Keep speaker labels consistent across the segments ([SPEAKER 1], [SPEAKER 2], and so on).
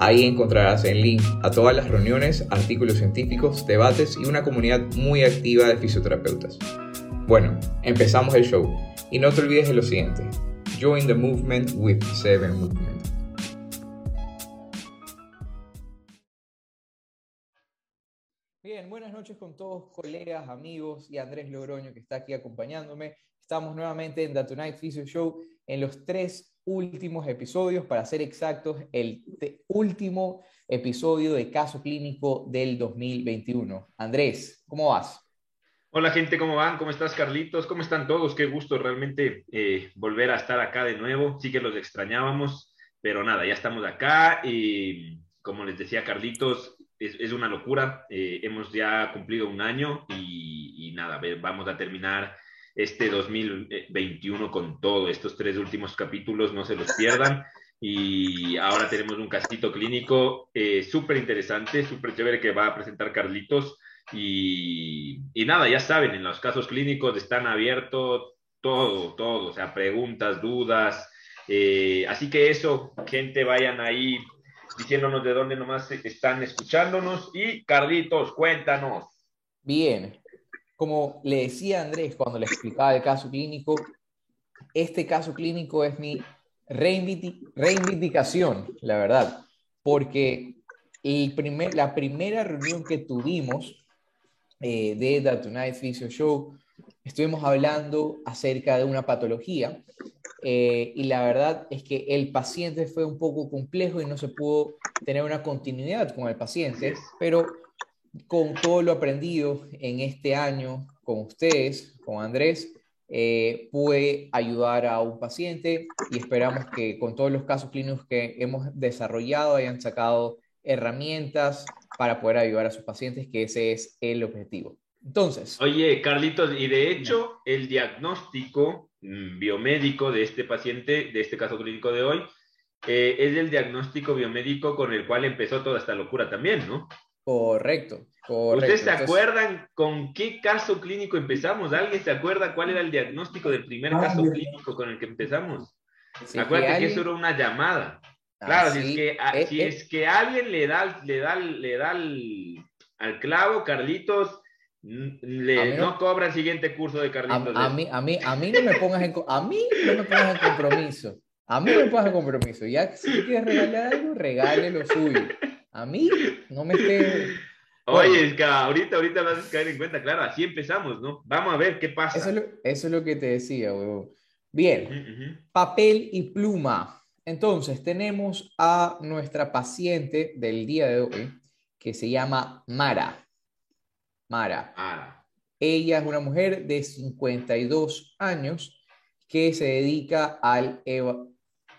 [SPEAKER 1] Ahí encontrarás el link a todas las reuniones, artículos científicos, debates y una comunidad muy activa de fisioterapeutas. Bueno, empezamos el show y no te olvides de lo siguiente. Join the movement with Seven Movement. Bien, buenas noches con todos, colegas, amigos y Andrés Logroño que está aquí acompañándome. Estamos nuevamente en The Tonight Physio Show en los tres últimos episodios, para ser exactos, el último episodio de caso clínico del 2021. Andrés, ¿cómo vas?
[SPEAKER 2] Hola gente, ¿cómo van? ¿Cómo estás Carlitos? ¿Cómo están todos? Qué gusto realmente eh, volver a estar acá de nuevo. Sí que los extrañábamos, pero nada, ya estamos acá y como les decía Carlitos, es, una locura. Eh, hemos ya cumplido un año y, y nada, vamos a terminar este 2021 con todo. Estos tres últimos capítulos no se los pierdan. Y ahora tenemos un casito clínico eh, súper interesante, súper chévere que va a presentar Carlitos. Y, y, nada, ya saben, en los casos clínicos están abiertos todo, todo, o sea, preguntas, dudas. Eh, así que eso, gente, vayan ahí diciéndonos de dónde nomás están escuchándonos. Y Carlitos, cuéntanos.
[SPEAKER 1] Bien, como le decía Andrés cuando le explicaba el caso clínico, este caso clínico es mi reivindicación, la verdad, porque el primer, la primera reunión que tuvimos eh, de The Tonight Physio Show, estuvimos hablando acerca de una patología eh, y la verdad es que el paciente fue un poco complejo y no se pudo tener una continuidad con el paciente, pero con todo lo aprendido en este año con ustedes, con Andrés, eh, puede ayudar a un paciente y esperamos que con todos los casos clínicos que hemos desarrollado hayan sacado herramientas para poder ayudar a sus pacientes, que ese es el objetivo. Entonces.
[SPEAKER 2] Oye, Carlitos, y de hecho, el diagnóstico mm, biomédico de este paciente, de este caso clínico de hoy, eh, es el diagnóstico biomédico con el cual empezó toda esta locura también, ¿no?
[SPEAKER 1] Correcto,
[SPEAKER 2] ¿Ustedes se acuerdan con qué caso clínico empezamos? ¿Alguien se acuerda cuál era el diagnóstico del primer ah, caso clínico con el que empezamos? Acuérdate que, eso era una llamada. Claro, si, es que, eh, si eh. es que alguien le da, le da, le da al, clavo, Carlitos, le, no, cobra el siguiente curso de Carlitos.
[SPEAKER 1] A, mí, a, mí, a mí no me pongas en, a mí no me pongas en compromiso. A mí no me pongas en compromiso. Ya si quieres regalar algo, regale lo suyo. A mí no me esté...
[SPEAKER 2] Oye, es que ahorita, ahorita vas a caer en cuenta, claro, así empezamos, ¿no? Vamos a ver qué pasa.
[SPEAKER 1] Eso es lo, que te decía, huevón. Bien, papel y pluma. Entonces, tenemos a nuestra paciente del día de hoy, que se llama Mara. Mara. Mara. Ella es una mujer de 52 años que se dedica al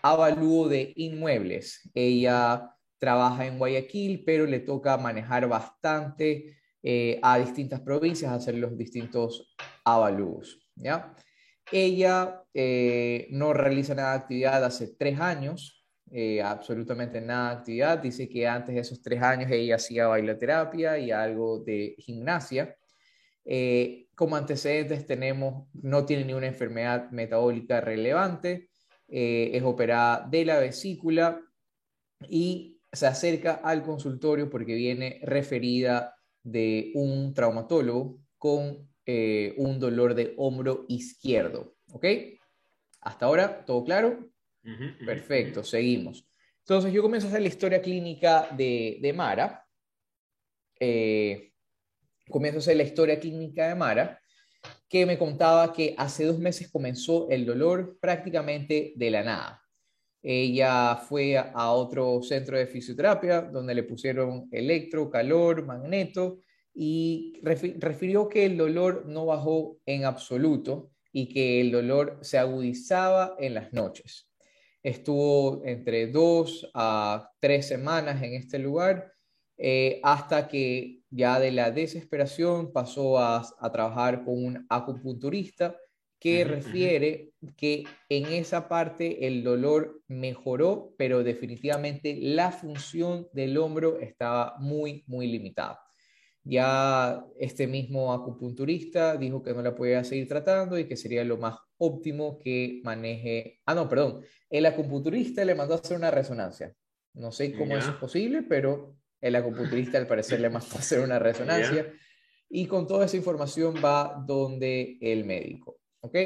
[SPEAKER 1] avalúo de inmuebles. Ella trabaja en Guayaquil, pero le toca manejar bastante eh, a distintas provincias, hacer los distintos avalúos. ¿ya? Ella eh, no realiza nada de actividad hace tres años, eh, absolutamente nada de actividad. Dice que antes de esos tres años ella hacía bailoterapia y algo de gimnasia. como antecedentes tenemos, no tiene ninguna enfermedad metabólica relevante, es operada de la vesícula y se acerca al consultorio porque viene referida de un traumatólogo con eh, un dolor de hombro izquierdo. ¿Ok? Hasta ahora, ¿todo claro? Perfecto, seguimos. Entonces yo comienzo a hacer la historia clínica de, Mara. Eh, comienzo a hacer la historia clínica de Mara, que me contaba que hace dos meses comenzó el dolor prácticamente de la nada. Ella fue a otro centro de fisioterapia donde le pusieron electro, calor, magneto y refirió que el dolor no bajó en absoluto y que el dolor se agudizaba en las noches. Estuvo entre dos a tres semanas en este lugar eh, hasta que ya de la desesperación pasó a, trabajar con un acupunturista que refiere que en esa parte el dolor mejoró, pero definitivamente la función del hombro estaba muy, muy limitada. Ya este mismo acupunturista dijo que no la podía seguir tratando y que sería lo más óptimo que maneje. Ah, no, perdón. El acupunturista le mandó a hacer una resonancia. No sé cómo eso es posible, pero el acupunturista al parecer le mandó a hacer una resonancia. Y con toda esa información va donde el médico. ¿Ok?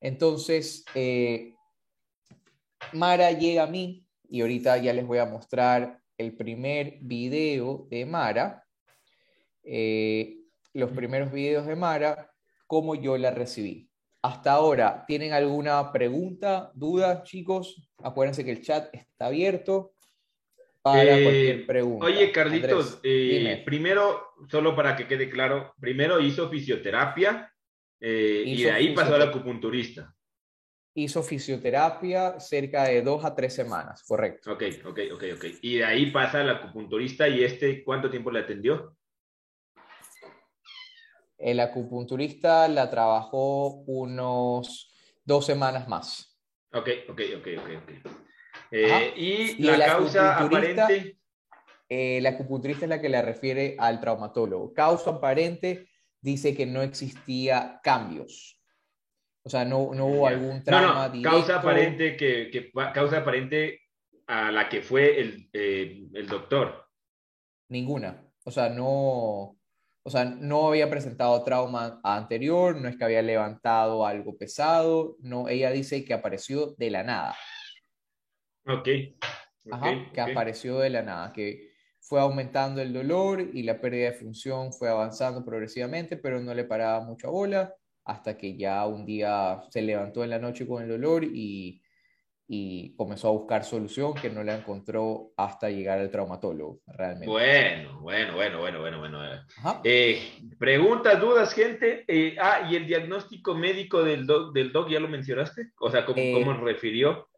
[SPEAKER 1] Entonces, eh, Mara llega a mí y ahorita ya les voy a mostrar el primer video de Mara eh, los primeros videos de Mara, cómo yo la recibí. Hasta ahora, ¿tienen alguna pregunta, duda, chicos? Acuérdense que el chat está abierto
[SPEAKER 2] para eh, cualquier pregunta. Oye, Carlitos, eh, primero, solo para que quede claro, primero hizo fisioterapia y de ahí pasó al acupunturista.
[SPEAKER 1] Hizo fisioterapia cerca de dos a tres semanas, correcto.
[SPEAKER 2] Ok, ok, ok, ok. Y de ahí pasa al acupunturista y este, ¿cuánto tiempo le atendió?
[SPEAKER 1] El acupunturista la trabajó unos dos semanas más.
[SPEAKER 2] Ok, ok, ok, ok. okay. Eh, y, la causa aparente.
[SPEAKER 1] Eh, el acupunturista es la que le refiere al traumatólogo. Causa aparente dice que no existía cambios. O sea, no, no hubo algún trauma
[SPEAKER 2] no, no. Causa aparente que, que, causa aparente a la que fue el, eh, el doctor.
[SPEAKER 1] Ninguna. O sea, no, o sea, no había presentado trauma anterior, no es que había levantado algo pesado, no, ella dice que apareció de la nada.
[SPEAKER 2] Ok.
[SPEAKER 1] Ajá, que apareció de la nada, que fue aumentando el dolor y la pérdida de función fue avanzando progresivamente, pero no le paraba mucha bola hasta que ya un día se levantó en la noche con el dolor y y comenzó a buscar solución que no la encontró hasta llegar al traumatólogo, realmente.
[SPEAKER 2] Bueno, bueno, bueno, bueno, bueno, bueno. Eh, preguntas, dudas, gente. Eh, ah, ¿y el diagnóstico médico del doc, del doc ya lo mencionaste? O sea, ¿cómo, eh, ¿cómo refirió?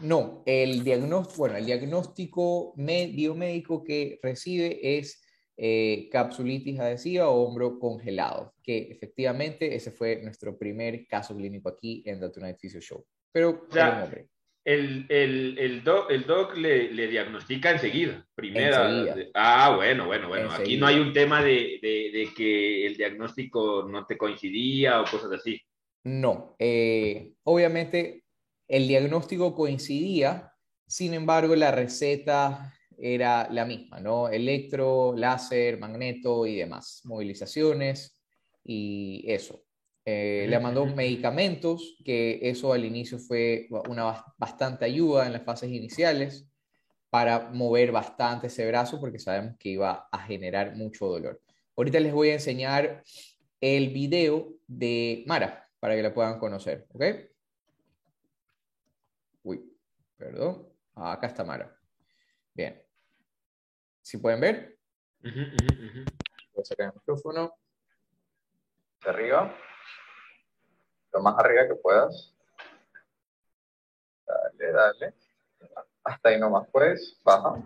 [SPEAKER 1] No, el diagnóstico, bueno, el diagnóstico biomédico que recibe es capsulitis adhesiva o hombro congelado, que efectivamente ese fue nuestro primer caso clínico aquí en The Tonight Physio Show. Pero,
[SPEAKER 2] hombre el, el, el, doc, el doc le, le, diagnostica enseguida. Primera. Ah, bueno, bueno, bueno. Aquí no hay un tema de, de, de, que el diagnóstico no te coincidía o cosas así.
[SPEAKER 1] No. Eh, obviamente el diagnóstico coincidía, sin embargo, la receta era la misma, ¿no? Electro, láser, magneto y demás, movilizaciones y eso. Eh, le mandó medicamentos, que eso al inicio fue una bastante ayuda en las fases iniciales para mover bastante ese brazo porque sabemos que iba a generar mucho dolor. Ahorita les voy a enseñar el video de Mara para que la puedan conocer, ¿ok? Perdón. Ah, acá está Mara. Bien. ¿Sí pueden ver? Voy a sacar el micrófono.
[SPEAKER 3] De arriba lo más arriba que puedas. Dale, dale. Hasta ahí nomás puedes. Baja.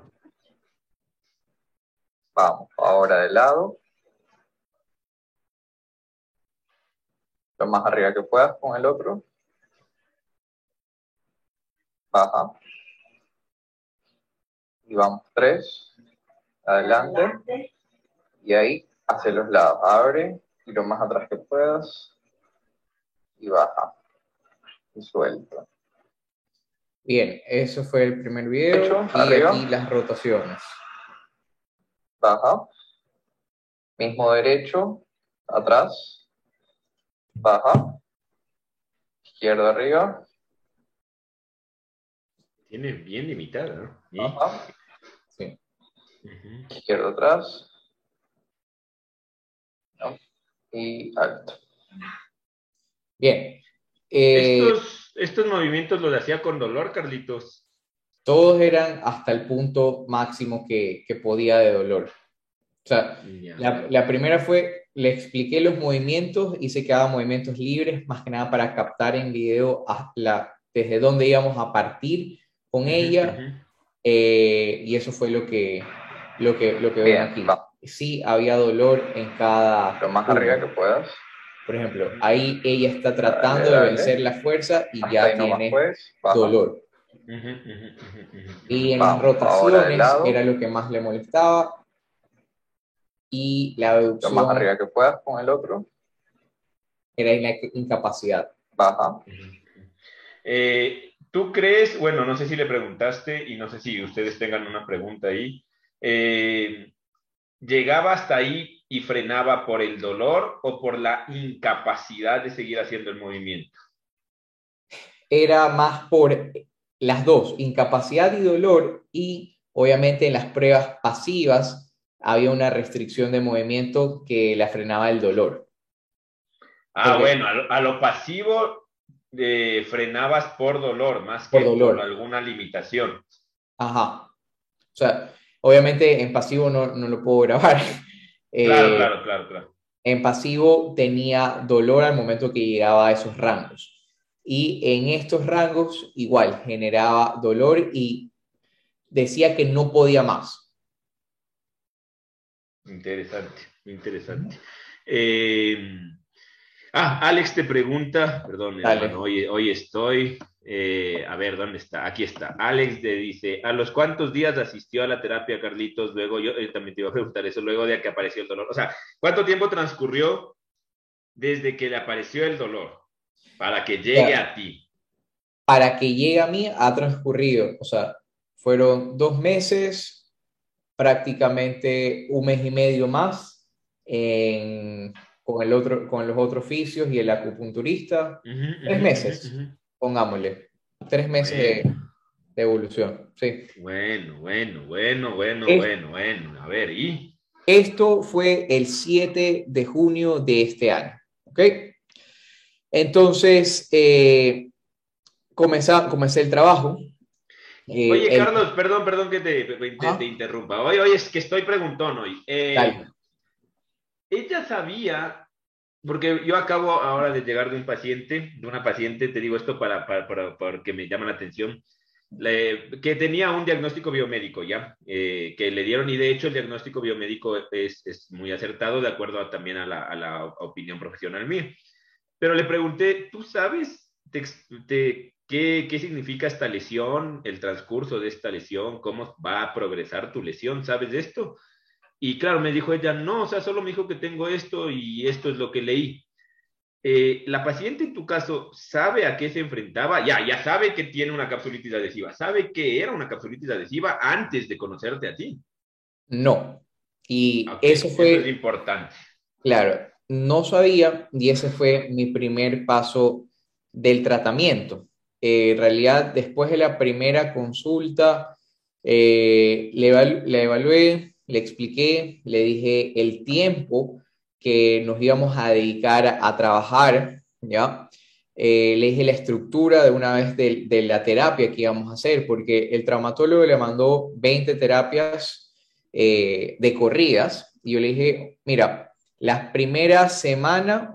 [SPEAKER 3] Vamos, ahora de lado. Lo más arriba que puedas con el otro. Baja. Y vamos tres. Adelante. Y ahí hacia los lados. Abre y lo más atrás que puedas y baja y suelta.
[SPEAKER 1] Bien, eso fue el primer video y aquí las rotaciones.
[SPEAKER 3] Baja. Mismo derecho, atrás. Baja. Izquierdo arriba.
[SPEAKER 2] Tiene bien limitada, ¿no?
[SPEAKER 3] Baja. Sí. Izquierdo atrás. Y alto.
[SPEAKER 1] Bien.
[SPEAKER 2] Eh, estos, movimientos los hacía con dolor, Carlitos.
[SPEAKER 1] Todos eran hasta el punto máximo que, podía de dolor. O sea, la, primera fue, le expliqué los movimientos, hice que haga movimientos libres, más que nada para captar en video la desde dónde íbamos a partir con ella, eh, y eso fue lo que, lo que, lo que ven aquí. Sí, había dolor en cada...
[SPEAKER 3] Lo más arriba que puedas.
[SPEAKER 1] Por ejemplo, ahí ella está tratando de vencer la fuerza y ya tiene dolor. Y en las rotaciones era lo que más le molestaba. Y la abducción.
[SPEAKER 3] Lo más arriba que puedas con el otro.
[SPEAKER 1] Era la incapacidad.
[SPEAKER 3] Baja.
[SPEAKER 2] Eh, ¿Tú crees, bueno, no sé si le preguntaste y no sé si ustedes tengan una pregunta ahí, eh, ¿llegaba hasta ahí y frenaba por el dolor o por la incapacidad de seguir haciendo el movimiento?
[SPEAKER 1] Era más por las dos, incapacidad y dolor, y obviamente en las pruebas pasivas había una restricción de movimiento que la frenaba el dolor.
[SPEAKER 2] Ah, bueno, a lo, pasivo eh, frenabas por dolor, más que por alguna limitación.
[SPEAKER 1] Ajá. O sea, obviamente en pasivo no, no lo puedo grabar.
[SPEAKER 2] Claro, eh, claro, claro, claro.
[SPEAKER 1] En pasivo tenía dolor al momento que llegaba a esos rangos. Y en estos rangos igual generaba dolor y decía que no podía más.
[SPEAKER 2] Interesante, interesante. Eh, Ah, Alex te pregunta, perdón, hoy, hoy, estoy, eh, a ver, ¿dónde está? Aquí está. Alex te dice, ¿a los cuántos días asistió a la terapia, Carlitos? Luego, yo eh, también te iba a preguntar eso, luego de que apareció el dolor. O sea, ¿cuánto tiempo transcurrió desde que le apareció el dolor para que llegue a ti?
[SPEAKER 1] Para que llegue a mí ha transcurrido, o sea, fueron dos meses, prácticamente un mes y medio más en con, el otro, con los otros oficios y el acupunturista. tres meses, pongámosle. Tres meses de, evolución, sí.
[SPEAKER 2] Bueno, bueno, bueno, bueno, bueno, bueno. A ver, ¿y?
[SPEAKER 1] Esto fue el 7 de junio de este año, ¿ok? Entonces, eh, comencé, comencé el trabajo.
[SPEAKER 2] Eh, oye, Carlos, perdón, perdón que te, te, interrumpa. Oye, oye, es que estoy preguntón hoy. Eh, ella sabía, porque yo acabo ahora de llegar de un paciente, de una paciente, te digo esto para, para, porque me llama la atención, que tenía un diagnóstico biomédico, ¿ya? Eh, que le dieron, y de hecho el diagnóstico biomédico es, es muy acertado de acuerdo también a la, a la, opinión profesional mía. Pero le pregunté, ¿tú sabes qué, qué significa esta lesión, el transcurso de esta lesión, cómo va a progresar tu lesión? ¿Sabes de esto? Y claro, me dijo ella, no, o sea, solo me dijo que tengo esto y esto es lo que leí. Eh, la paciente en tu caso sabe a qué se enfrentaba, ya, ya sabe que tiene una capsulitis adhesiva, sabe que era una capsulitis adhesiva antes de conocerte a ti.
[SPEAKER 1] No. Y eso fue...
[SPEAKER 2] Eso es importante.
[SPEAKER 1] Claro, no sabía y ese fue mi primer paso del tratamiento. Eh, en realidad, después de la primera consulta, eh, le, le evalué, le expliqué, le dije el tiempo que nos íbamos a dedicar a, trabajar, ¿ya? Eh, le dije la estructura de una vez de, la terapia que íbamos a hacer, porque el traumatólogo le mandó 20 terapias eh, de corridas, y yo le dije, mira, las primeras semanas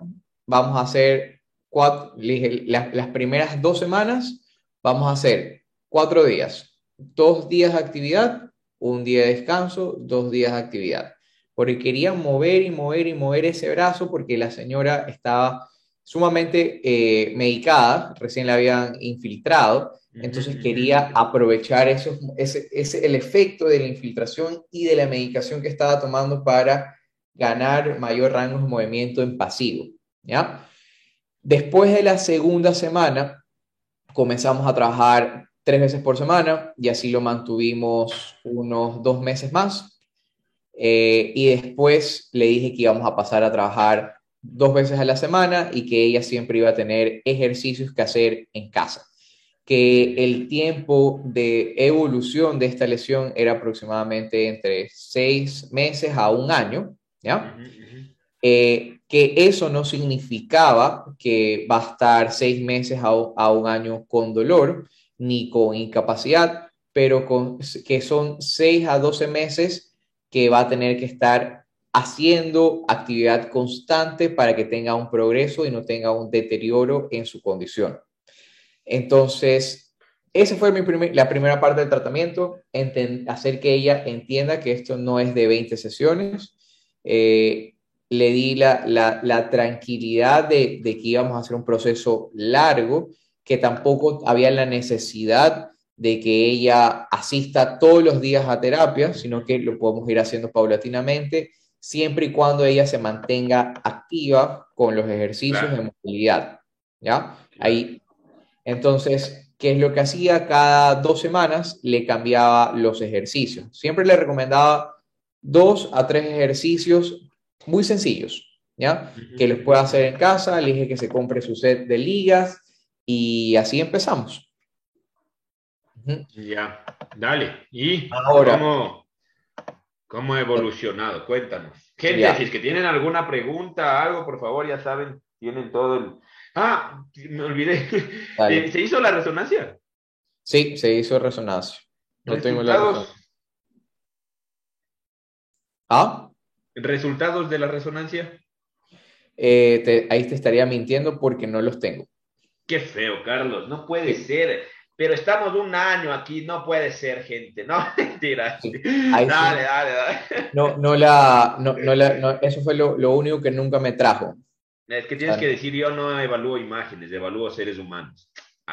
[SPEAKER 1] vamos a hacer cuatro, dije, las primeras dos semanas vamos a hacer cuatro días, dos días de actividad un día de descanso, dos días de actividad. Porque quería mover y mover y mover ese brazo porque la señora estaba sumamente eh, medicada, recién la habían infiltrado, entonces quería aprovechar ese, ese, el efecto de la infiltración y de la medicación que estaba tomando para ganar mayor rango de movimiento en pasivo. ¿ya? Después de la segunda semana, comenzamos a trabajar tres veces por semana y así lo mantuvimos unos dos meses más. Eh, y después le dije que íbamos a pasar a trabajar dos veces a la semana y que ella siempre iba a tener ejercicios que hacer en casa. Que el tiempo de evolución de esta lesión era aproximadamente entre seis meses a un año, ¿ya? Eh, que eso no significaba que va a estar seis meses a, a un año con dolor, ni con incapacidad, pero con, que son 6 a 12 meses que va a tener que estar haciendo actividad constante para que tenga un progreso y no tenga un deterioro en su condición. Entonces, esa fue mi la primera parte del tratamiento, hacer que ella entienda que esto no es de 20 sesiones. Eh, le di la, la, tranquilidad de, de, que íbamos a hacer un proceso largo, que tampoco había la necesidad de que ella asista todos los días a terapia, sino que lo podemos ir haciendo paulatinamente, siempre y cuando ella se mantenga activa con los ejercicios de movilidad. ¿Ya? Ahí. Entonces, ¿qué es lo que hacía? Cada dos semanas le cambiaba los ejercicios. Siempre le recomendaba dos a tres ejercicios muy sencillos, ¿ya? Que los pueda hacer en casa, le dije que se compre su set de ligas y así empezamos.
[SPEAKER 2] Ya, dale. ¿Y Ahora, cómo, ha evolucionado? Cuéntanos. Gente, si es que tienen alguna pregunta, algo, por favor, ya saben, tienen todo el... Ah, me olvidé. Eh, ¿Se hizo la resonancia?
[SPEAKER 1] Sí, se hizo resonancia. No tengo la
[SPEAKER 2] ¿Ah? ¿Resultados de la resonancia?
[SPEAKER 1] Eh, ahí te estaría mintiendo porque no los tengo.
[SPEAKER 2] Qué feo, Carlos. No puede ser pero estamos un año aquí, no puede ser, gente, no, mentira. dale, dale, dale.
[SPEAKER 1] No, no la, no, no la, no, eso fue lo, lo, único que nunca me trajo.
[SPEAKER 2] Es que tienes que decir, yo no evalúo imágenes, evalúo seres humanos.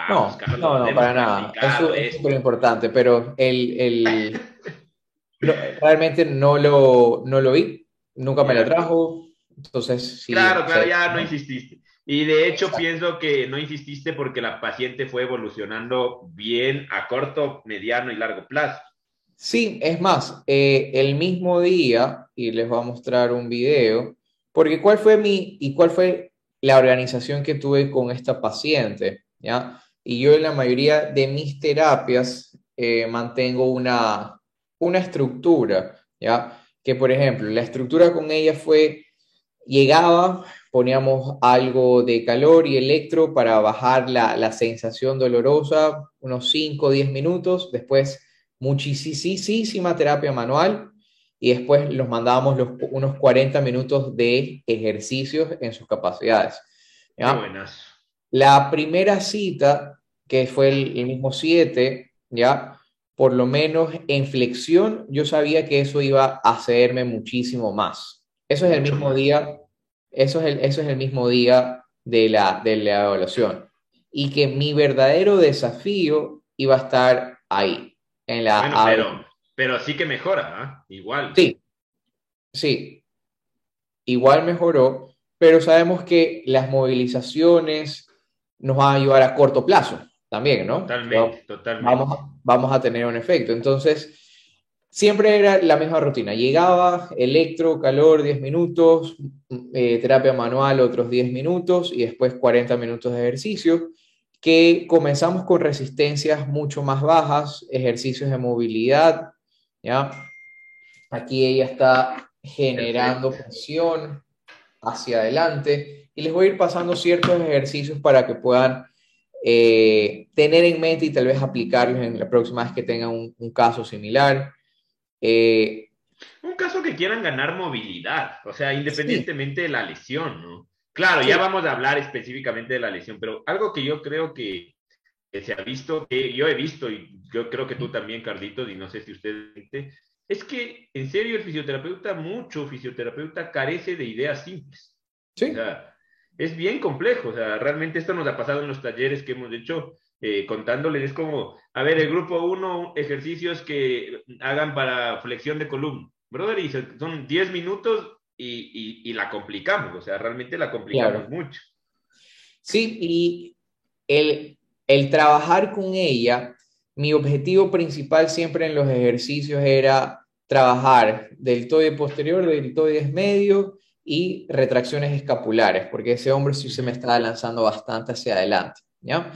[SPEAKER 1] no, no, no, para nada. Eso es súper importante, pero el, el realmente no lo, no lo vi, nunca me la trajo, entonces
[SPEAKER 2] sí. Claro, claro, ya no insististe. Y de hecho pienso que no insististe porque la paciente fue evolucionando bien a corto, mediano y largo plazo.
[SPEAKER 1] Sí, es más, eh, el mismo día, y les voy a mostrar un video, porque cuál fue mi y cuál fue la organización que tuve con esta paciente, ¿ya? Y yo en la mayoría de mis terapias eh, mantengo una, una estructura, ¿ya? Que por ejemplo, la estructura con ella fue, llegaba, poníamos algo de calor y electro para bajar la, sensación dolorosa, unos 5 o 10 minutos, después muchísima terapia manual y después los mandábamos los, unos 40 minutos de ejercicios en sus capacidades. La primera cita, que fue el, mismo 7, ¿ya? por lo menos en flexión, yo sabía que eso iba a hacerme muchísimo más. Eso es el mismo día eso es el, eso es el mismo día de la, de la evaluación. Y que mi verdadero desafío iba a estar ahí, en la
[SPEAKER 2] bueno, pero, pero, sí que mejora, ¿ah? igual.
[SPEAKER 1] Sí, sí, igual mejoró, pero sabemos que las movilizaciones nos van a ayudar a corto plazo también, ¿no?
[SPEAKER 2] Totalmente, totalmente.
[SPEAKER 1] Vamos, vamos a tener un efecto. Entonces, Siempre era la misma rutina. Llegaba, electro, calor, 10 minutos, eh, terapia manual, otros 10 minutos y después 40 minutos de ejercicio, que comenzamos con resistencias mucho más bajas, ejercicios de movilidad, ¿ya? Aquí ella está generando presión hacia adelante y les voy a ir pasando ciertos ejercicios para que puedan eh, tener en mente y tal vez aplicarlos en la próxima vez que tengan un caso similar.
[SPEAKER 2] Eh, un caso que quieran ganar movilidad, o sea, independientemente de la lesión, ¿no? Claro, ya vamos a hablar específicamente de la lesión, pero algo que yo creo que, se ha visto, que yo he visto, y yo creo que tú también, Carlitos, y no sé si usted es que en serio el fisioterapeuta, mucho fisioterapeuta carece de ideas simples. Sí. O sea, es bien complejo, o sea, realmente esto nos ha pasado en los talleres que hemos hecho eh, contándoles, es como, a ver, el grupo 1, ejercicios que hagan para flexión de columna. Brother, y son 10 minutos y, la complicamos, o sea, realmente la complicamos mucho.
[SPEAKER 1] Sí, y el, el trabajar con ella, mi objetivo principal siempre en los ejercicios era trabajar deltoide posterior, deltoides medio y retracciones escapulares, porque ese hombre sí se me estaba lanzando bastante hacia adelante. ¿Ya?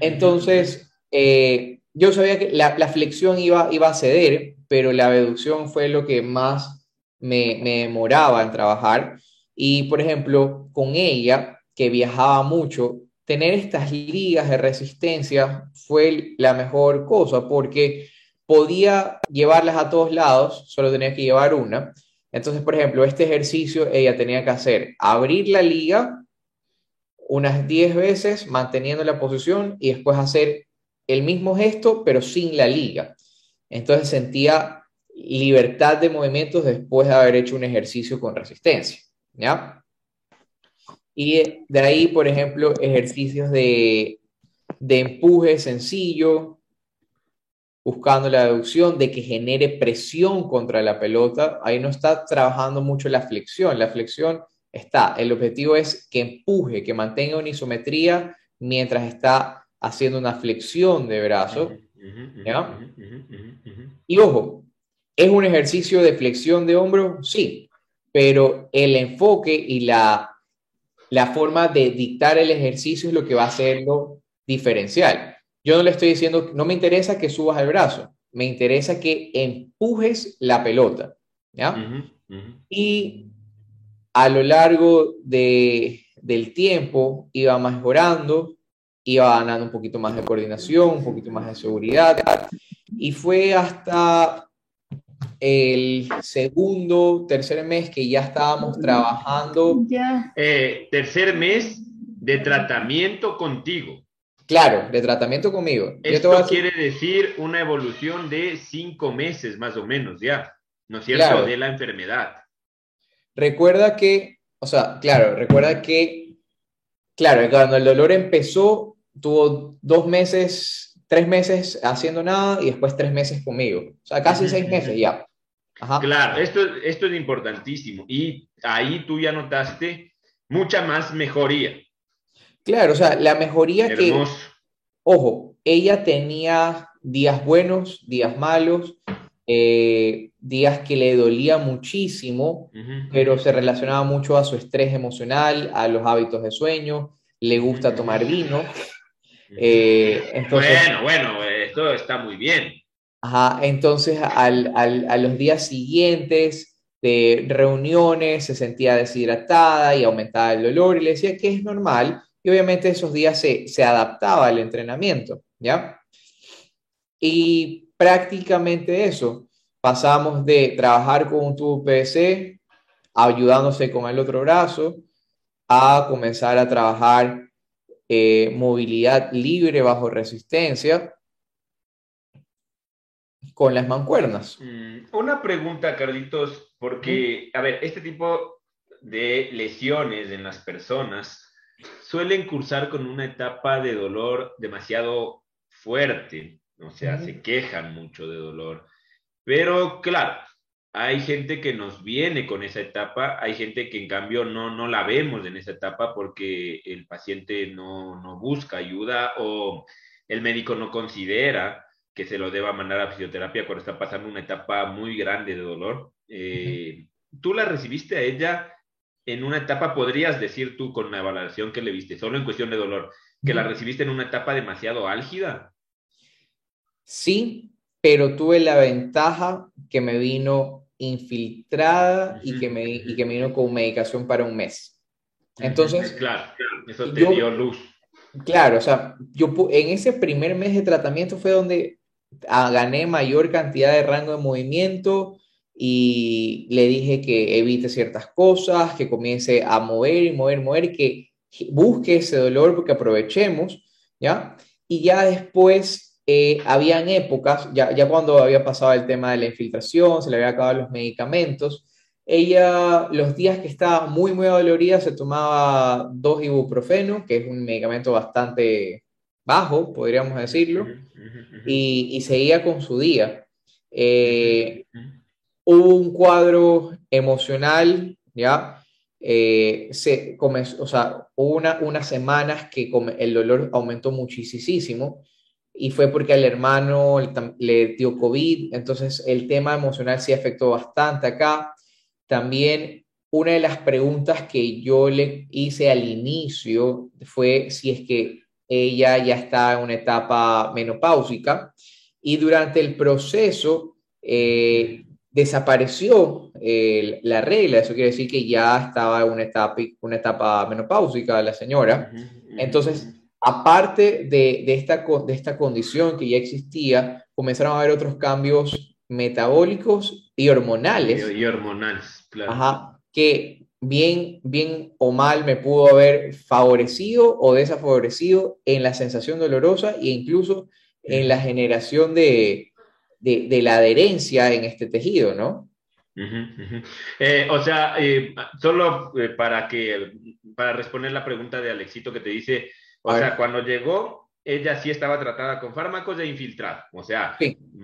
[SPEAKER 1] Entonces, eh, yo sabía que la, flexión iba, iba a ceder, pero la abducción fue lo que más me, me demoraba en trabajar. Y, por ejemplo, con ella, que viajaba mucho, tener estas ligas de resistencia fue la mejor cosa porque podía llevarlas a todos lados, solo tenía que llevar una. Entonces, por ejemplo, este ejercicio ella tenía que hacer abrir la liga unas 10 veces manteniendo la posición y después hacer el mismo gesto, pero sin la liga. Entonces sentía libertad de movimientos después de haber hecho un ejercicio con resistencia, ¿ya? Y de ahí, por ejemplo, ejercicios de, de empuje sencillo, buscando la deducción de que genere presión contra la pelota. Ahí no está trabajando mucho la flexión. La flexión está, el objetivo es que empuje, que mantenga una isometría mientras está haciendo una flexión de brazo. Y ojo, ¿es un ejercicio de flexión de hombro? Sí, pero el enfoque y la, la forma de dictar el ejercicio es lo que va a hacerlo diferencial. Yo no le estoy diciendo, no me interesa que subas el brazo, me interesa que empujes la pelota. ¿ya? Y a lo largo de, del tiempo iba mejorando, iba ganando un poquito más de coordinación, un poquito más de seguridad. Y fue hasta el segundo, tercer mes que ya estábamos trabajando.
[SPEAKER 2] Ya. Eh, tercer mes de tratamiento contigo.
[SPEAKER 1] Claro, de tratamiento conmigo.
[SPEAKER 2] Esto quiere decir una evolución de cinco meses más o menos, ya, ¿no es cierto? De la enfermedad.
[SPEAKER 1] Recuerda que, o sea, claro, recuerda que, claro, cuando el dolor empezó, tuvo dos meses, tres meses haciendo nada y después tres meses conmigo. O sea, casi seis meses ya.
[SPEAKER 2] Claro, esto, esto es importantísimo. Y ahí tú ya notaste mucha más mejoría.
[SPEAKER 1] Claro, o sea, la mejoría que, ojo, ella tenía días buenos, días malos, eh, días que le dolía muchísimo, pero se relacionaba mucho a su estrés emocional, a los hábitos de sueño, le gusta tomar vino.
[SPEAKER 2] Eh, entonces, bueno, bueno, esto está muy bien.
[SPEAKER 1] Ajá, entonces al, al, a los días siguientes de reuniones se sentía deshidratada y aumentaba el dolor y le decía que es normal y obviamente esos días se, se adaptaba al entrenamiento, ¿ya? Y prácticamente eso, pasamos de trabajar con un tubo PVC, ayudándose con el otro brazo, a comenzar a trabajar eh, movilidad libre bajo resistencia con las mancuernas.
[SPEAKER 2] Mm, una pregunta, Carlitos, porque, a ver, este tipo de lesiones en las personas suelen cursar con una etapa de dolor demasiado fuerte, o sea, se quejan mucho de dolor. Pero claro, hay gente que nos viene con esa etapa, hay gente que en cambio no, no la vemos en esa etapa porque el paciente no, no busca ayuda o el médico no considera que se lo deba mandar a fisioterapia cuando está pasando una etapa muy grande de dolor. Eh, ¿Tú la recibiste a ella en una etapa, podrías decir tú con la evaluación que le viste, solo en cuestión de dolor, que la recibiste en una etapa demasiado álgida?
[SPEAKER 1] Sí, pero tuve la ventaja que me vino infiltrada y, que me, y que me vino con medicación para un mes. Entonces,
[SPEAKER 2] claro, eso te dio luz.
[SPEAKER 1] Claro, o sea, yo en ese primer mes de tratamiento fue donde ah, gané mayor cantidad de rango de movimiento, y le dije que evite ciertas cosas, que comience a mover y mover, mover, que busque ese dolor porque aprovechemos, ¿ya? Y ya después, eh, habían épocas, ya, ya cuando había pasado el tema de la infiltración, se le había acabado los medicamentos, ella los días que estaba muy, muy dolorida se tomaba dos ibuprofeno, que es un medicamento bastante bajo, podríamos decirlo, y, y seguía con su día. Eh, hubo un cuadro emocional, ¿ya? Eh, se comenzó, o sea, hubo una, unas semanas que el dolor aumentó muchísimo y fue porque al hermano le dio COVID, entonces el tema emocional sí afectó bastante acá. También una de las preguntas que yo le hice al inicio fue si es que ella ya está en una etapa menopáusica y durante el proceso eh, desapareció eh, la regla, eso quiere decir que ya estaba en una etapa, una etapa menopáusica la señora. Entonces, aparte de, de, esta, de esta condición que ya existía, comenzaron a haber otros cambios metabólicos y hormonales.
[SPEAKER 2] Y, hormonales,
[SPEAKER 1] claro. Ajá, que bien, bien o mal me pudo haber favorecido o desafavorecido en la sensación dolorosa e incluso en la generación de, de, la adherencia en este tejido, ¿no?
[SPEAKER 2] Eh, o sea, eh, solo eh, para que para responder la pregunta de Alexito que te dice, o sea, cuando llegó, ella sí estaba tratada con fármacos de infiltrar, o sea,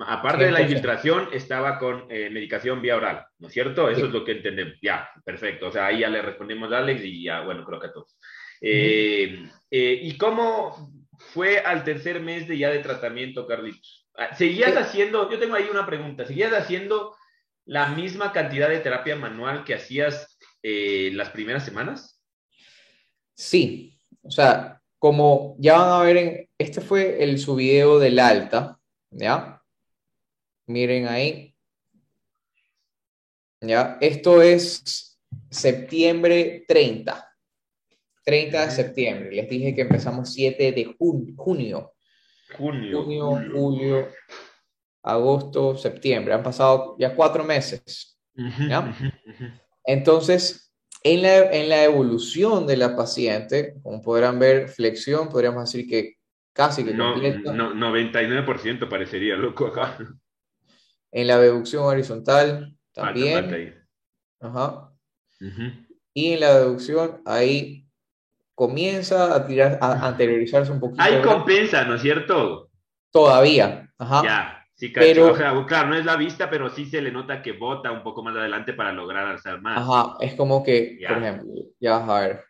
[SPEAKER 2] aparte de la infiltración, estaba con eh, medicación vía oral, ¿no es cierto? Eso es lo que entendemos. Ya, perfecto. O sea, ahí ya le respondimos a Alex y ya, bueno, creo que a todos. Eh, eh, ¿Y cómo fue al tercer mes de ya de tratamiento, Carlitos? Ah, ¿Seguías haciendo, yo tengo ahí una pregunta, ¿seguías haciendo la misma cantidad de terapia manual que hacías las primeras semanas?
[SPEAKER 1] Sí, o sea, como ya van a ver, en, este fue el su video del alta, ¿ya? Miren ahí. ¿Ya? Esto es septiembre 30. 30 de septiembre. Les dije que empezamos 7 de junio.
[SPEAKER 2] Junio.
[SPEAKER 1] Junio, julio, agosto, septiembre. Han pasado ya cuatro meses. ¿ya? Entonces, en la, evolución de la paciente, como podrán ver, flexión, podríamos decir que casi que
[SPEAKER 2] no, No, 99% parecería loco acá.
[SPEAKER 1] En la deducción horizontal también. Ajá. Y en la deducción ahí comienza a tirar, a anteriorizarse un poquito.
[SPEAKER 2] Ahí compensa, ¿no es cierto?
[SPEAKER 1] Todavía. Ajá.
[SPEAKER 2] Ya. Sí, pero, o sea, claro, no es la vista, pero sí se le nota que bota un poco más adelante para lograr alzar más.
[SPEAKER 1] Ajá, es como que, por ejemplo, ya vas a ver.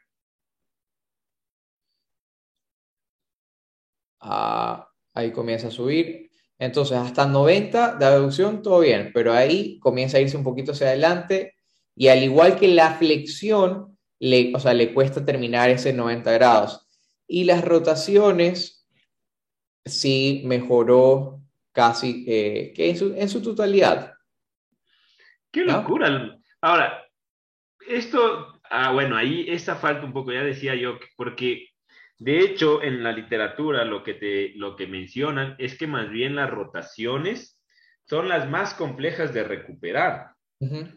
[SPEAKER 1] Ah, ahí comienza a subir. Entonces, hasta 90 de abducción, todo bien, pero ahí comienza a irse un poquito hacia adelante y al igual que la flexión, le, o sea, le cuesta terminar ese 90 grados. Y las rotaciones sí mejoró casi eh, que en su, en su, totalidad.
[SPEAKER 2] Qué locura. Ahora, esto, ah, bueno, ahí esa falta un poco, ya decía yo, porque de hecho en la literatura lo que, te, lo que mencionan es que más bien las rotaciones son las más complejas de recuperar.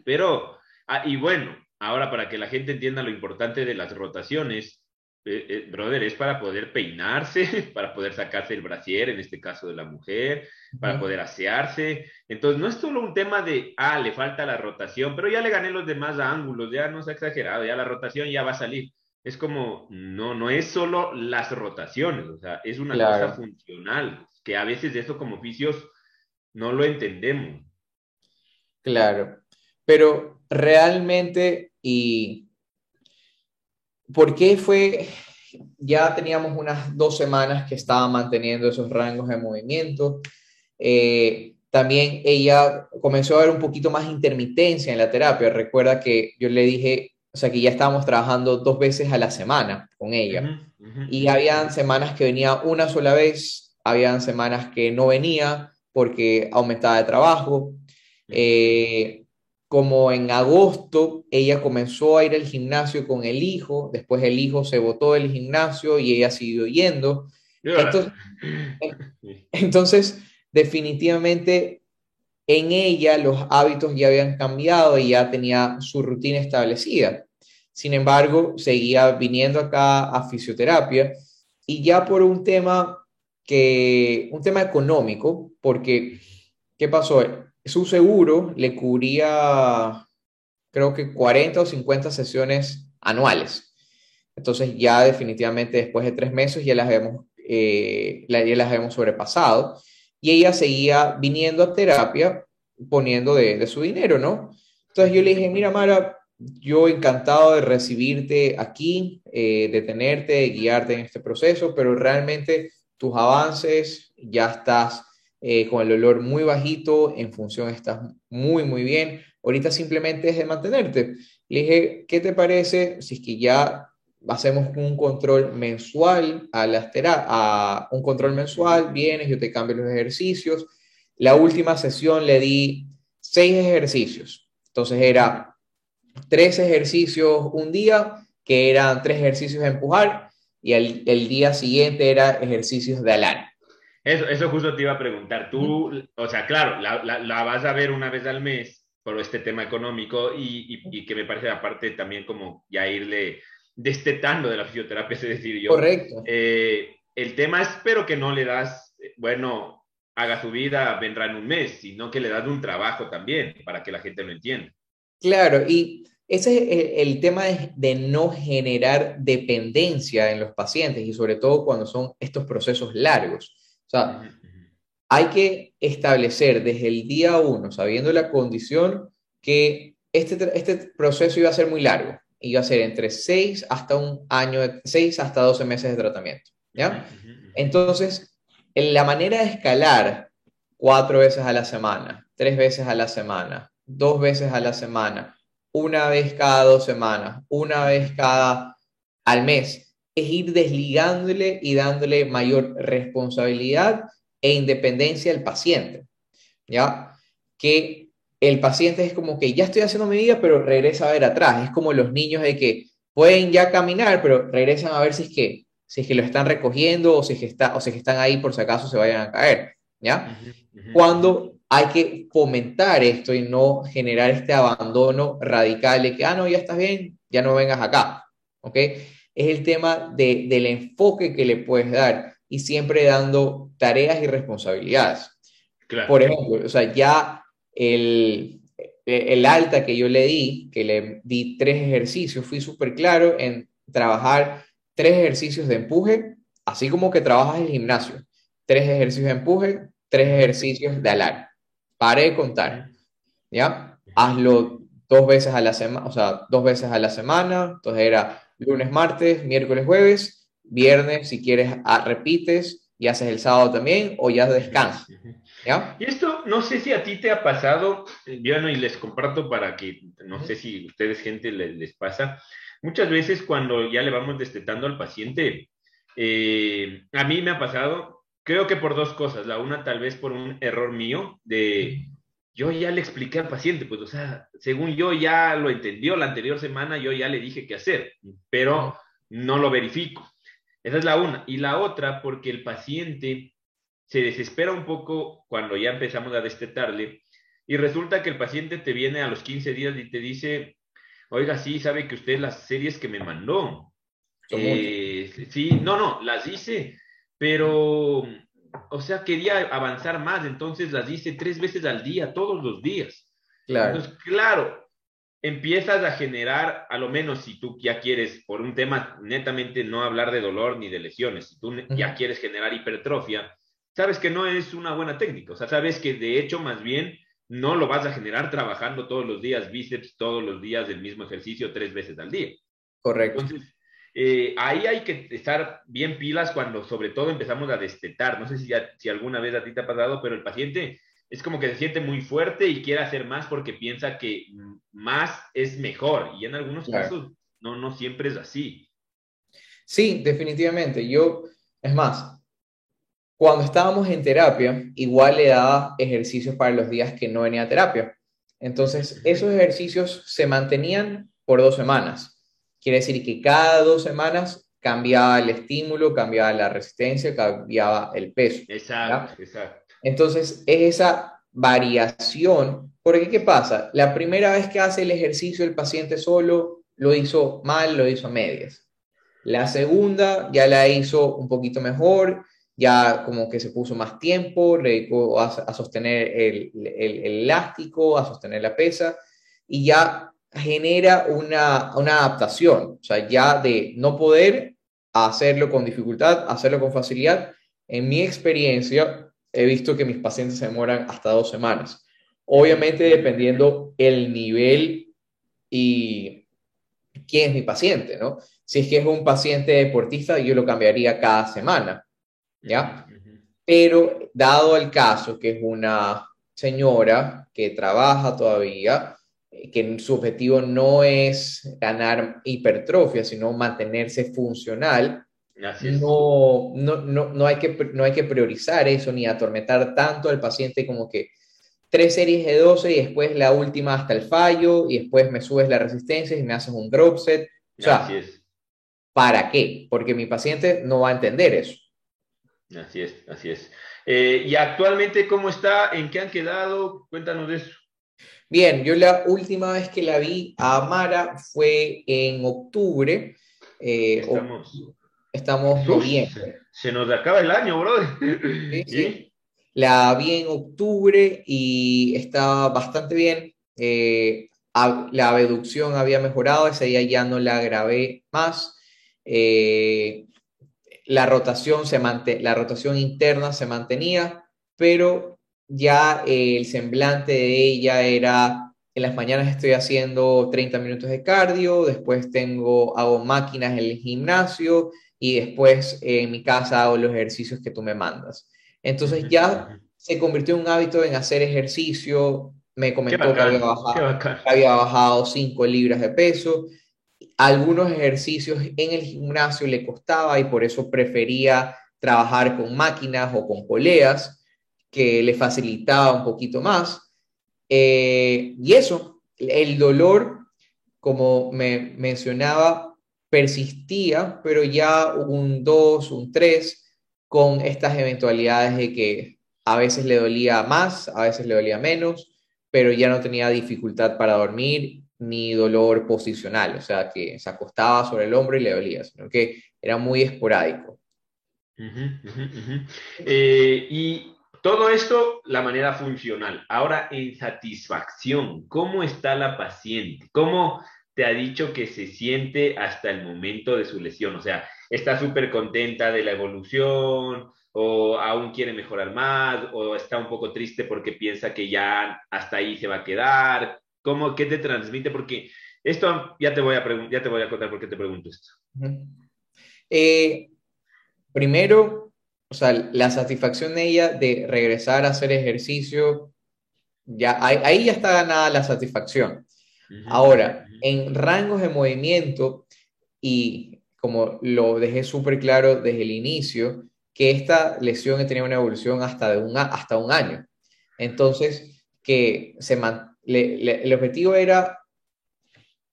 [SPEAKER 2] Pero, ah, y bueno, ahora para que la gente entienda lo importante de las rotaciones, eh, eh, brother, es para poder peinarse, para poder sacarse el brasier, en este caso de la mujer, para poder asearse. Entonces, no es solo un tema de, ah, le falta la rotación, pero ya le gané los demás ángulos, ya no se ha exagerado, ya la rotación ya va a salir. Es como, no, no es solo las rotaciones, o sea, es una cosa funcional, que a veces eso como oficios no lo entendemos.
[SPEAKER 1] Claro, pero realmente, y ¿Por qué fue? Ya teníamos unas dos semanas que estaba manteniendo esos rangos de movimiento. Eh, también ella comenzó a ver un poquito más intermitencia en la terapia. Recuerda que yo le dije, o sea, que ya estábamos trabajando dos veces a la semana con ella. Y habían semanas que venía una sola vez, habían semanas que no venía porque aumentaba de trabajo. Eh, como en agosto ella comenzó a ir al gimnasio con el hijo, después el hijo se botó del gimnasio y ella siguió yendo. Entonces, definitivamente en ella los hábitos ya habían cambiado y ya tenía su rutina establecida. Sin embargo, seguía viniendo acá a fisioterapia y ya por un tema que un tema económico, porque ¿qué pasó? Su seguro le cubría, creo que 40 o 50 sesiones anuales. Entonces ya definitivamente después de tres meses ya las habíamos, eh, ya las habíamos sobrepasado y ella seguía viniendo a terapia poniendo de, su dinero, ¿no? Entonces yo le dije, mira Mara, yo encantado de recibirte aquí, eh, de tenerte, de guiarte en este proceso, pero realmente tus avances ya estás eh, con el olor muy bajito, en función estás muy, muy bien. Ahorita simplemente es de mantenerte. Le dije, ¿qué te parece si es que ya hacemos un control mensual a las a un control mensual, vienes, yo te cambio los ejercicios. La última sesión le di seis ejercicios. Entonces era tres ejercicios un día, que eran tres ejercicios de empujar, y el, el día siguiente era ejercicios de alar.
[SPEAKER 2] Eso, eso justo te iba a preguntar. Tú, o sea, claro, la, la, vas a ver una vez al mes, por este tema económico y, que me parece aparte también como ya irle destetando de la fisioterapia, es decir, yo.
[SPEAKER 1] Correcto.
[SPEAKER 2] Eh, el tema es, pero que no le das, bueno, haga su vida, vendrá en un mes, sino que le das un trabajo también para que la gente lo entienda.
[SPEAKER 1] Claro, y ese es el, tema de, no generar dependencia en los pacientes y sobre todo cuando son estos procesos largos. O sea, hay que establecer desde el día uno, sabiendo la condición, que este, este proceso iba a ser muy largo. Iba a ser entre 6 hasta un año, 6 hasta 12 meses de tratamiento. ¿ya? Entonces, la manera de escalar cuatro veces a la semana, tres veces a la semana, dos veces a la semana, una vez cada dos semanas, una vez cada al mes, es ir desligándole y dándole mayor responsabilidad e independencia al paciente. ¿Ya? Que el paciente es como que ya estoy haciendo mi vida, pero regresa a ver atrás. Es como los niños de que pueden ya caminar, pero regresan a ver si es que, si es que lo están recogiendo o si es que, está, o si es que están ahí por si acaso se vayan a caer. ¿Ya? Cuando hay que fomentar esto y no generar este abandono radical de que, ah, no, ya estás bien, ya no vengas acá. ¿Ok? Es el tema de, del enfoque que le puedes dar y siempre dando tareas y responsabilidades. Por ejemplo, o sea, ya el, el alta que yo le di, que le di tres ejercicios, fui súper claro en trabajar tres ejercicios de empuje, así como que trabajas en el gimnasio. Tres ejercicios de empuje, tres ejercicios de alar. Pare de contar. ¿Ya? Hazlo dos veces a la semana, o sea, dos veces a la semana. Entonces era lunes, martes, miércoles, jueves. Viernes, si quieres, ah, repites y haces el sábado también o ya descansas. ¿Ya?
[SPEAKER 2] Y esto, no sé si a ti te ha pasado, yo no, y les comparto para que, no sé si ustedes, gente, les, pasa. Muchas veces cuando ya le vamos destetando al paciente, eh, a mí me ha pasado Creo que por dos cosas. La una, tal vez por un error mío de yo ya le expliqué al paciente, pues, o sea, según yo ya lo entendió la anterior semana, yo ya le dije qué hacer, pero no lo verifico. Esa es la una. Y la otra, porque el paciente se desespera un poco cuando ya empezamos a destetarle y resulta que el paciente te viene a los 15 días y te dice, oiga, sí, sabe que usted las series que me mandó. Eh, sí, no, no, las hice pero, o sea, quería avanzar más, entonces las hice tres veces al día, todos los días. Claro. Entonces, claro, empiezas a generar, a lo menos si tú ya quieres, por un tema netamente no hablar de dolor ni de lesiones, si tú ya quieres generar hipertrofia, sabes que no es una buena técnica, o sea, sabes que de hecho más bien no lo vas a generar trabajando todos los días bíceps, todos los días el mismo ejercicio tres veces al día.
[SPEAKER 1] Correcto.
[SPEAKER 2] Entonces, eh, ahí hay que estar bien pilas cuando sobre todo empezamos a destetar. No sé si, si alguna vez a ti te ha pasado, pero el paciente es como que se siente muy fuerte y quiere hacer más porque piensa que más es mejor. Y en algunos casos no, no siempre es así.
[SPEAKER 1] Sí, definitivamente. Yo, es más, cuando estábamos en terapia, igual le daba ejercicios para los días que no venía a terapia. Entonces, esos ejercicios se mantenían por dos semanas. Quiere decir que cada dos semanas cambiaba el estímulo, cambiaba la resistencia, cambiaba el peso.
[SPEAKER 2] Exacto, exacto.
[SPEAKER 1] Entonces, es esa variación, porque ¿qué pasa? La primera vez que hace el ejercicio el paciente solo, lo hizo mal, lo hizo a medias. La segunda ya la hizo un poquito mejor, ya como que se puso más tiempo, le a, a sostener el, el, elástico, a sostener la pesa, y ya genera una, una adaptación, o sea, ya de no poder hacerlo con dificultad, hacerlo con facilidad. En mi experiencia, he visto que mis pacientes se demoran hasta dos semanas. Obviamente, dependiendo el nivel y quién es mi paciente, ¿no? Si es que es un paciente deportista, yo lo cambiaría cada semana, ¿ya? Pero dado el caso que es una señora que trabaja todavía, que su objetivo no es ganar hipertrofia, sino mantenerse funcional, no, no, no, no, hay que, no hay que priorizar eso ni atormentar tanto al paciente como que tres series de 12 y después la última hasta el fallo y después me subes la resistencia y me haces un drop set. O sea, ¿para qué? Porque mi paciente no va a entender eso.
[SPEAKER 2] Así es, así es. Eh, y actualmente, ¿cómo está? ¿En qué han quedado? Cuéntanos de eso.
[SPEAKER 1] Bien, yo la última vez que la vi a Mara fue en octubre. Eh, estamos, estamos noviembre.
[SPEAKER 2] Se nos acaba el año, brother.
[SPEAKER 1] Sí, La vi en octubre y estaba bastante bien. Eh, la abducción había mejorado, ese día ya no la grabé más. Eh, la, rotación se la rotación interna se mantenía, pero ya el semblante de ella era, en las mañanas estoy haciendo 30 minutos de cardio, después tengo, hago máquinas en el gimnasio y después en mi casa hago los ejercicios que tú me mandas. Entonces ya se convirtió en un hábito en hacer ejercicio, me comentó que había bajado, había bajado 5 libras de peso, algunos ejercicios en el gimnasio le costaba y por eso prefería trabajar con máquinas o con poleas que le facilitaba un poquito más. Eh, y eso, el dolor, como me mencionaba, persistía, pero ya un 2, un 3, con estas eventualidades de que a veces le dolía más, a veces le dolía menos, pero ya no tenía dificultad para dormir ni dolor posicional, o sea, que se acostaba sobre el hombro y le dolía, sino que era muy esporádico.
[SPEAKER 2] Eh, y todo esto, la manera funcional. Ahora, en satisfacción, ¿cómo está la paciente? ¿Cómo te ha dicho que se siente hasta el momento de su lesión? O sea, ¿está súper contenta de la evolución? ¿O aún quiere mejorar más? ¿O está un poco triste porque piensa que ya hasta ahí se va a quedar? ¿Cómo, ¿Qué te transmite? Porque esto ya te voy a, ya te voy a contar por qué te pregunto esto.
[SPEAKER 1] Eh, primero, o sea, la satisfacción de ella de regresar a hacer ejercicio, ya, ahí, ya está ganada la satisfacción. Ahora, en rangos de movimiento, y como lo dejé súper claro desde el inicio, que esta lesión tenía una evolución hasta, de un, hasta un año. Entonces, que se el objetivo era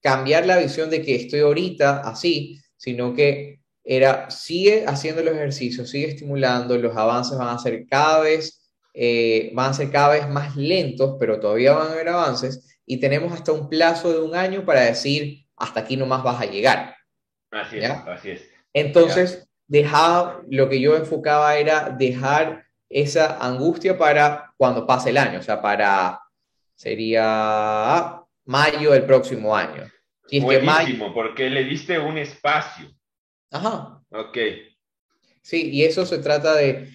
[SPEAKER 1] cambiar la visión de que estoy ahorita así, sino que era, sigue haciendo los ejercicios, sigue estimulando, los avances van a ser cada vez, eh, van a ser cada vez más lentos, pero todavía van a haber avances y tenemos hasta un plazo de un año para decir, hasta aquí nomás vas a llegar.
[SPEAKER 2] Así es, así es.
[SPEAKER 1] Entonces, dejaba, lo que yo enfocaba era dejar esa angustia para cuando pase el año, o sea, para, sería mayo del próximo año.
[SPEAKER 2] Y Buenísimo, porque le diste un espacio.
[SPEAKER 1] Ajá.
[SPEAKER 2] Ok.
[SPEAKER 1] Sí, y eso se trata de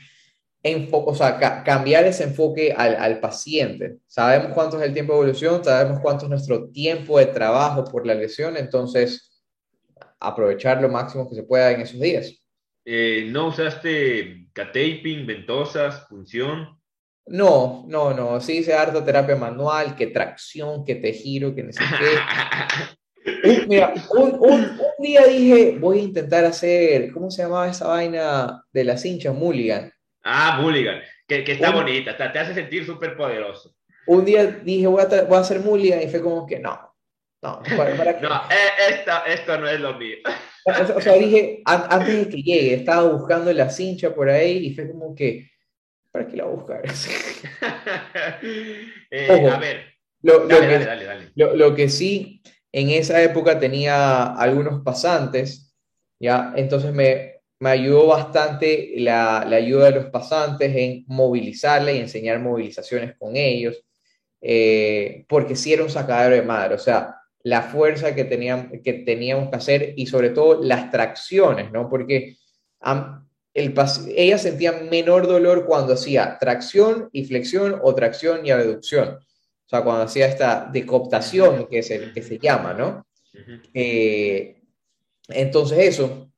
[SPEAKER 1] o sea, cambiar ese enfoque al, al, paciente. Sabemos cuánto es el tiempo de evolución, sabemos cuánto es nuestro tiempo de trabajo por la lesión, entonces aprovechar lo máximo que se pueda en esos días.
[SPEAKER 2] Eh, ¿No usaste cataping, ventosas, punción?
[SPEAKER 1] No, no, no. Sí hice harta terapia manual, que tracción, que te giro, que no qué. Mira, un, día dije, voy a intentar hacer, ¿cómo se llamaba esa vaina de las hinchas? Mulligan.
[SPEAKER 2] Ah, Mulligan, que, está bonita, te, hace sentir súper poderoso.
[SPEAKER 1] Un día dije, voy a, voy a hacer Mulligan y fue como que no, no,
[SPEAKER 2] para, no, eh, esto, no es lo mío.
[SPEAKER 1] O sea, dije, antes de que llegue, estaba buscando la cincha por ahí y fue como que, ¿para qué la buscar?
[SPEAKER 2] Eh, a ver,
[SPEAKER 1] lo, dale, dale, dale, lo, que sí en esa época tenía algunos pasantes, ¿ya? Entonces me, me ayudó bastante la, la, ayuda de los pasantes en movilizarle y enseñar movilizaciones con ellos, eh, porque sí era un sacadero de madre, o sea, la fuerza que teníamos, que teníamos que hacer y sobre todo las tracciones, ¿no? Porque el, ella sentía menor dolor cuando hacía tracción y flexión o tracción y abducción o sea, cuando hacía esta decoptación que se, que se llama, ¿no? Eh, entonces eso.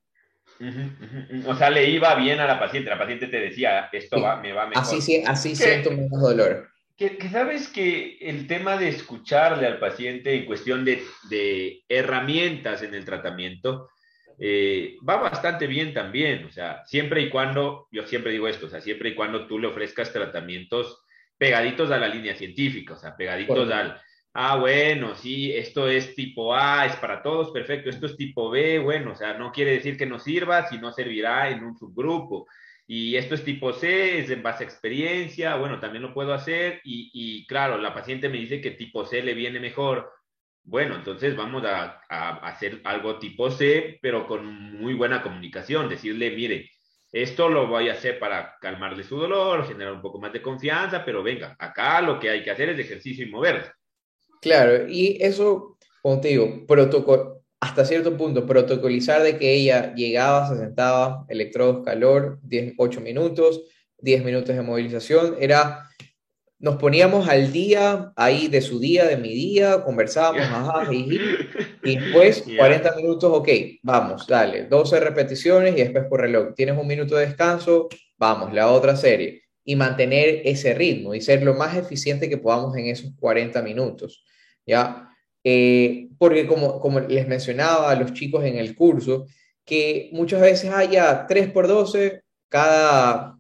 [SPEAKER 2] O sea, le iba bien a la paciente, la paciente te decía, esto va, me va mejor.
[SPEAKER 1] Así, así siento menos dolor.
[SPEAKER 2] Que, sabes que el tema de escucharle al paciente en cuestión de, de herramientas en el tratamiento eh, va bastante bien también, o sea, siempre y cuando, yo siempre digo esto, o sea, siempre y cuando tú le ofrezcas tratamientos pegaditos a la línea científica, o sea, pegaditos al, ah, bueno, sí, esto es tipo A, es para todos, perfecto, esto es tipo B, bueno, o sea, no quiere decir que no sirva, si no servirá en un subgrupo. y esto es tipo C, es en base a experiencia, bueno, también lo puedo hacer y, y claro, la paciente me dice que tipo C le viene mejor. Bueno, entonces vamos a, a, hacer algo tipo C, pero con muy buena comunicación, decirle, mire, esto lo voy a hacer para calmarle su dolor, generar un poco más de confianza, pero venga, acá lo que hay que hacer es ejercicio y moverse.
[SPEAKER 1] Claro, y eso, como te protocolo, hasta cierto punto, protocolizar de que ella llegaba, se sentaba, electrodos, calor, 10, 8 minutos, 10 minutos de movilización, era, nos poníamos al día, ahí de su día, de mi día, conversábamos, ajá, y, y después 40 minutos, ok, vamos, dale, 12 repeticiones y después por reloj, tienes un minuto de descanso, vamos, la otra serie, y mantener ese ritmo y ser lo más eficiente que podamos en esos 40 minutos, ¿ya? Eh, porque como, como les mencionaba a los chicos en el curso, que muchas veces haya 3 por 12 cada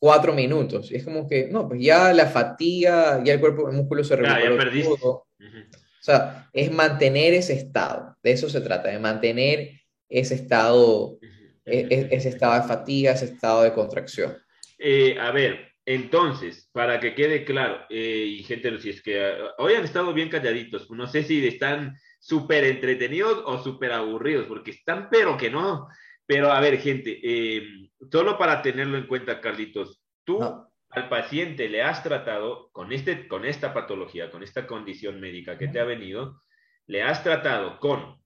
[SPEAKER 1] 4 minutos. Y es como que, no, pues ya la fatiga, ya el cuerpo, el músculo se recuperó. O sea, es mantener ese estado. De eso se trata, de mantener ese estado, e, e, ese estado de fatiga, ese estado de contracción.
[SPEAKER 2] Eh, a ver, entonces, para que quede claro, eh, y gente, si es que ah, hoy han estado bien calladitos, no sé si están súper entretenidos o súper aburridos, porque están, pero que no. Pero a ver, gente, eh, solo para tenerlo en cuenta, Carlitos, tú al paciente le has tratado con, este, con esta patología, con esta condición médica que te ha venido, le has tratado con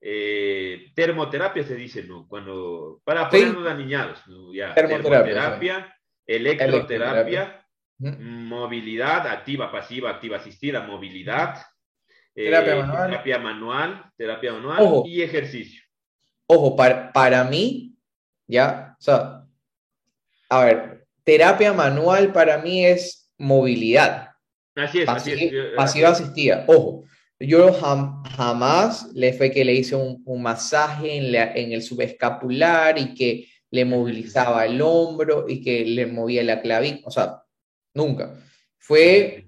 [SPEAKER 2] eh, termoterapia, se dice, ¿no? Cuando, para ponernos aniñados, ya, termoterapia electroterapia, movilidad activa, pasiva, activa, asistida, movilidad, terapia, eh, manual. terapia manual, terapia manual y ejercicio.
[SPEAKER 1] Ojo, para, para mí, ya, o sea, a ver, terapia manual para mí es movilidad.
[SPEAKER 2] Así es,
[SPEAKER 1] así es. Pasiva asistida, ojo. Yo jamás le fue que le hice un, un masaje en, la, en el subescapular y que le movilizaba el hombro y que le movía la clavícula, o sea, nunca. Fue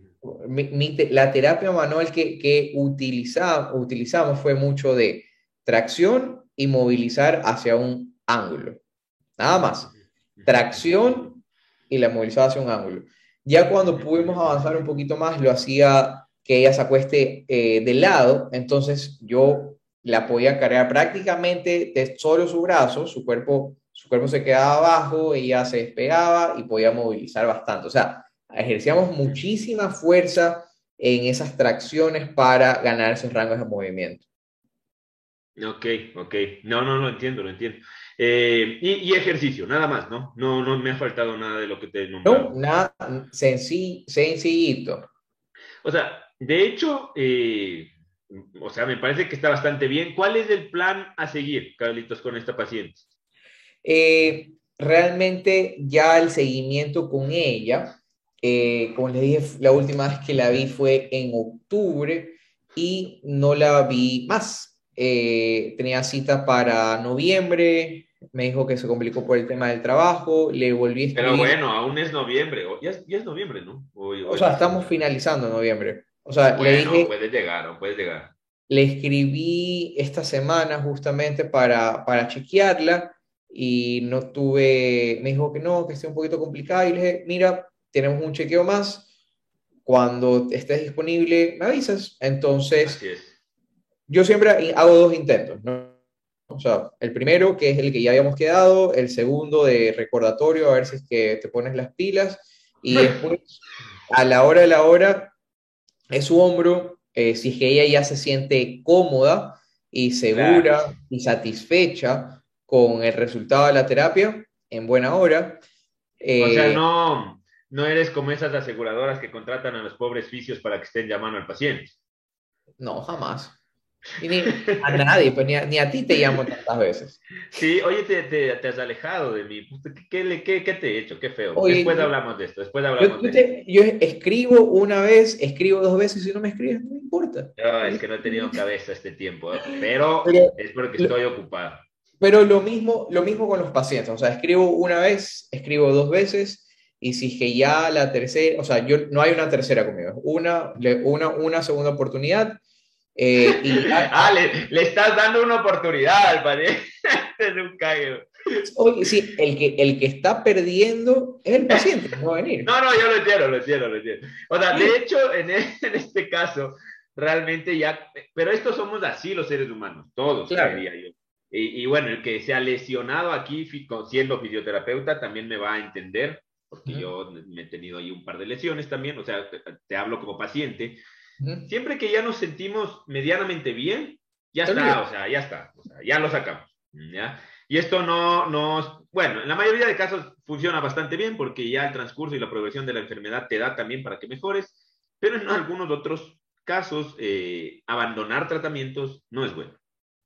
[SPEAKER 1] la terapia manual que, que utilizamos fue mucho de tracción y movilizar hacia un ángulo. Nada más. Tracción y la movilizaba hacia un ángulo. Ya cuando pudimos avanzar un poquito más, lo hacía que ella se acueste eh, de lado, entonces yo la podía cargar prácticamente de solo su brazo, su cuerpo su cuerpo se quedaba abajo, ella se despegaba y podía movilizar bastante. O sea, ejercíamos muchísima fuerza en esas tracciones para ganar esos rangos de movimiento.
[SPEAKER 2] Ok, ok. No, no, no entiendo, lo entiendo. Eh, y, ejercicio, nada más, ¿no? No, no me ha faltado nada de lo que te
[SPEAKER 1] nombré. No, nada, sencillito.
[SPEAKER 2] O sea, de hecho, eh, o sea, me parece que está bastante bien. ¿Cuál es el plan a seguir, Carlitos, con esta paciente?
[SPEAKER 1] Eh, realmente ya el seguimiento con ella, eh, como les dije, la última vez que la vi fue en octubre y no la vi más. Eh, tenía cita para noviembre, me dijo que se complicó por el tema del trabajo, le volví a
[SPEAKER 2] escribir. Pero bueno, aún es noviembre, ya es, noviembre, ¿no?
[SPEAKER 1] o sea, estamos finalizando noviembre. O sea, le dije...
[SPEAKER 2] Puede llegar, puede llegar.
[SPEAKER 1] Le escribí esta semana justamente para, para chequearla y no tuve, me dijo que no, que esté un poquito complicado y le dije, mira, tenemos un chequeo más, cuando estés disponible me avisas. Entonces, yo siempre hago dos intentos, ¿no? O sea, el primero, que es el que ya habíamos quedado, el segundo de recordatorio, a ver si es que te pones las pilas, y después, a la hora de la hora, es su hombro, eh, si es que ella ya se siente cómoda y segura y satisfecha, con el resultado de la terapia en buena hora.
[SPEAKER 2] o sea, eh, no, no eres como esas aseguradoras que contratan a los pobres fisios para que estén llamando al paciente.
[SPEAKER 1] No, jamás. Ni a nadie, pues, ni, a, ti te llamo tantas veces.
[SPEAKER 2] Sí, oye, te, te, has alejado de mí. ¿Qué, qué, qué te he hecho? Qué feo. después hablamos de esto. Después hablamos
[SPEAKER 1] yo, de yo escribo una vez, escribo dos veces y si no me escribes, no me importa.
[SPEAKER 2] No, es que no he tenido cabeza este tiempo, pero, es porque estoy ocupado.
[SPEAKER 1] Pero lo mismo, lo mismo con los pacientes, o sea, escribo una vez, escribo dos veces, y si que ya la tercera, o sea, yo, no hay una tercera conmigo, una, una, una segunda oportunidad. Eh, y,
[SPEAKER 2] ah, le, le, estás dando una oportunidad, al es un cague.
[SPEAKER 1] Oye, sí, el que, el que está perdiendo es el paciente, no va a venir.
[SPEAKER 2] No, no, yo lo entiendo, lo entiendo, lo entiendo. O sea, de hecho, en, e, en este caso, realmente ya, pero estos somos así los seres humanos, todos, claro. yo. Y, y, bueno, el que se ha lesionado aquí siendo fisioterapeuta también me va a entender, porque uh -huh. yo me he tenido ahí un par de lesiones también, o sea, te, te hablo como paciente. Siempre que ya nos sentimos medianamente bien, ya está, bien. o sea, ya está, o sea, ya lo sacamos, ¿ya? Y esto no, no, bueno, en la mayoría de casos funciona bastante bien porque ya el transcurso y la progresión de la enfermedad te da también para que mejores, pero en algunos otros casos eh, abandonar tratamientos no es bueno.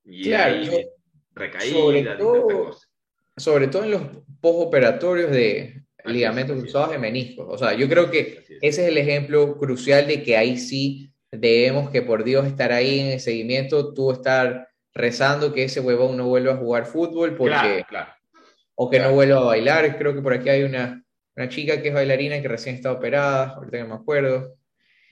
[SPEAKER 2] Y
[SPEAKER 1] claro,
[SPEAKER 2] hay recaídas sobre
[SPEAKER 1] todo, sobre todo en los postoperatorios de ligamentos cruzados de meniscos. O sea, yo creo que ese es el ejemplo crucial de que ahí sí debemos que por Dios estar ahí en el seguimiento, tú estar rezando que ese huevón no vuelva a jugar fútbol porque,
[SPEAKER 2] claro, claro,
[SPEAKER 1] o que
[SPEAKER 2] claro.
[SPEAKER 1] no vuelva a bailar. Creo que por aquí hay una, una chica que es bailarina que recién está operada, ahorita no me acuerdo.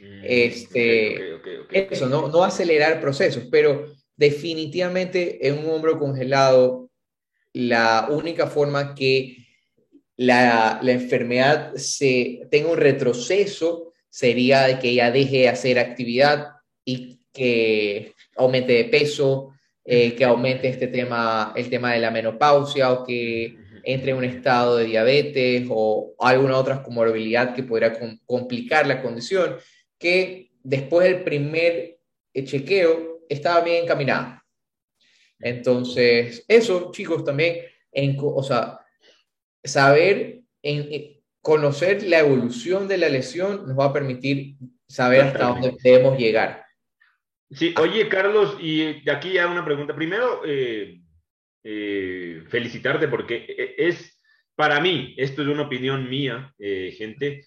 [SPEAKER 1] Mm, este, okay, okay, eso, no, no acelerar procesos, pero definitivamente en un hombro congelado, la única forma que la, la enfermedad se tenga un retroceso sería de que ella deje de hacer actividad y que aumente de peso, eh, que aumente este tema, el tema de la menopausia o que entre en un estado de diabetes o alguna otra comorbilidad que podría com complicar la condición, que después del primer eh, chequeo estaba bien encaminada. Entonces, eso, chicos, también, en, o sea, saber, en, conocer la evolución de la lesión nos va a permitir saber hasta dónde debemos llegar.
[SPEAKER 2] Sí, oye, Carlos, y de aquí ya una pregunta. Primero, eh, eh, felicitarte porque e, es, para mí, esto es una opinión mía, eh, gente,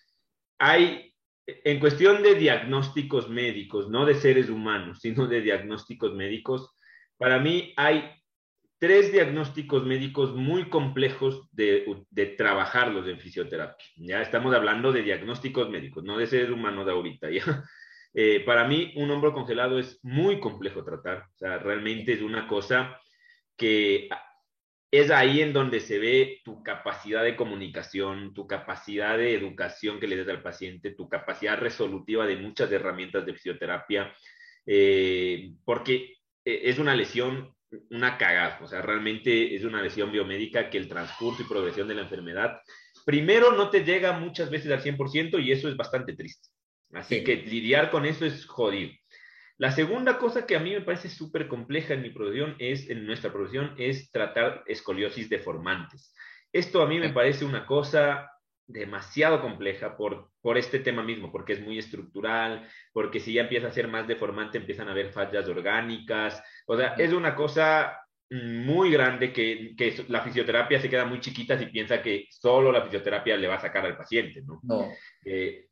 [SPEAKER 2] hay, en cuestión de diagnósticos médicos, no de seres humanos, sino de diagnósticos médicos, para mí hay tres diagnósticos médicos muy complejos de, de, trabajarlos en fisioterapia. Ya estamos hablando de diagnósticos médicos, no de seres humanos de ahorita. ¿ya? Eh, para mí, un hombro congelado es muy complejo tratar. O sea, realmente es una cosa que es ahí en donde se ve tu capacidad de comunicación, tu capacidad de educación que le das al paciente, tu capacidad resolutiva de muchas herramientas de fisioterapia, eh, porque eh, es una lesión, una cagada. O sea, realmente es una lesión biomédica que el transcurso y progresión de la enfermedad, primero no te llega muchas veces al 100% y eso es bastante triste. Así sí. que lidiar con eso es jodido. La segunda cosa que a mí me parece súper compleja en mi profesión es, en nuestra profesión, es tratar escoliosis deformantes. Esto a mí me parece una cosa demasiado compleja por, por este tema mismo, porque es muy estructural, porque si ya empieza a ser más deformante empiezan a haber fallas orgánicas, o sea, es una cosa muy grande que, que, la fisioterapia se queda muy chiquita si piensa que solo la fisioterapia le va a sacar al paciente, ¿no?
[SPEAKER 1] no.
[SPEAKER 2] Eh,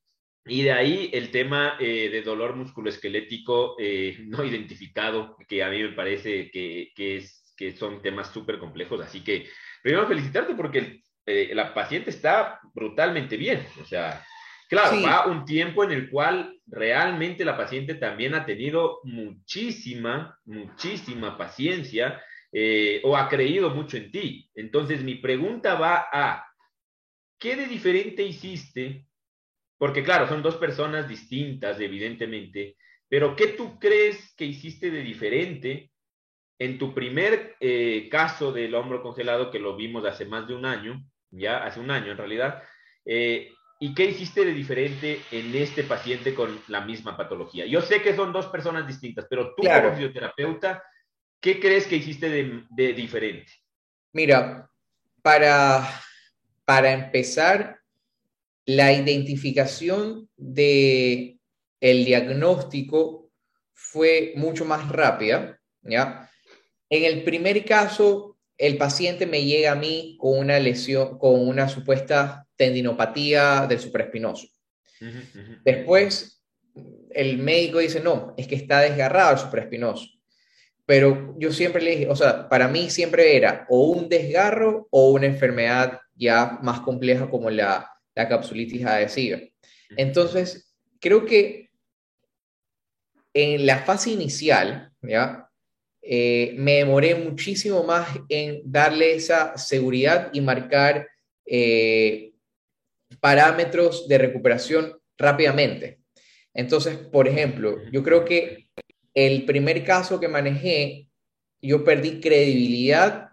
[SPEAKER 2] y de ahí el tema eh, de dolor musculoesquelético eh, no identificado, que a mí me parece que, que, es, que son temas súper complejos. Así que primero felicitarte porque eh, la paciente está brutalmente bien. O sea, claro, sí. va un tiempo en el cual realmente la paciente también ha tenido muchísima, muchísima paciencia eh, o ha creído mucho en ti. Entonces mi pregunta va a, ¿qué de diferente hiciste? Porque claro, son dos personas distintas, evidentemente, pero ¿qué tú crees que hiciste de diferente en tu primer eh, caso del hombro congelado que lo vimos hace más de un año, ya hace un año en realidad, eh, y qué hiciste de diferente en este paciente con la misma patología? Yo sé que son dos personas distintas, pero tú claro. como fisioterapeuta, ¿qué crees que hiciste de, de diferente?
[SPEAKER 1] Mira, para, para empezar, la identificación de el diagnóstico fue mucho más rápida, ¿ya? En el primer caso, el paciente me llega a mí con una lesión, con una supuesta tendinopatía del supraespinoso. Uh -huh. Después, el médico dice, no, es que está desgarrado el supraespinoso. Pero yo siempre le dije, o sea, para mí siempre era o un desgarro o una enfermedad ya más compleja como la la capsulitis adhesiva. Entonces, creo que en la fase inicial, ¿ya? eh, me demoré muchísimo más en darle esa seguridad y marcar eh, parámetros de recuperación rápidamente. Entonces, por ejemplo, yo creo que el primer caso que manejé, yo perdí credibilidad,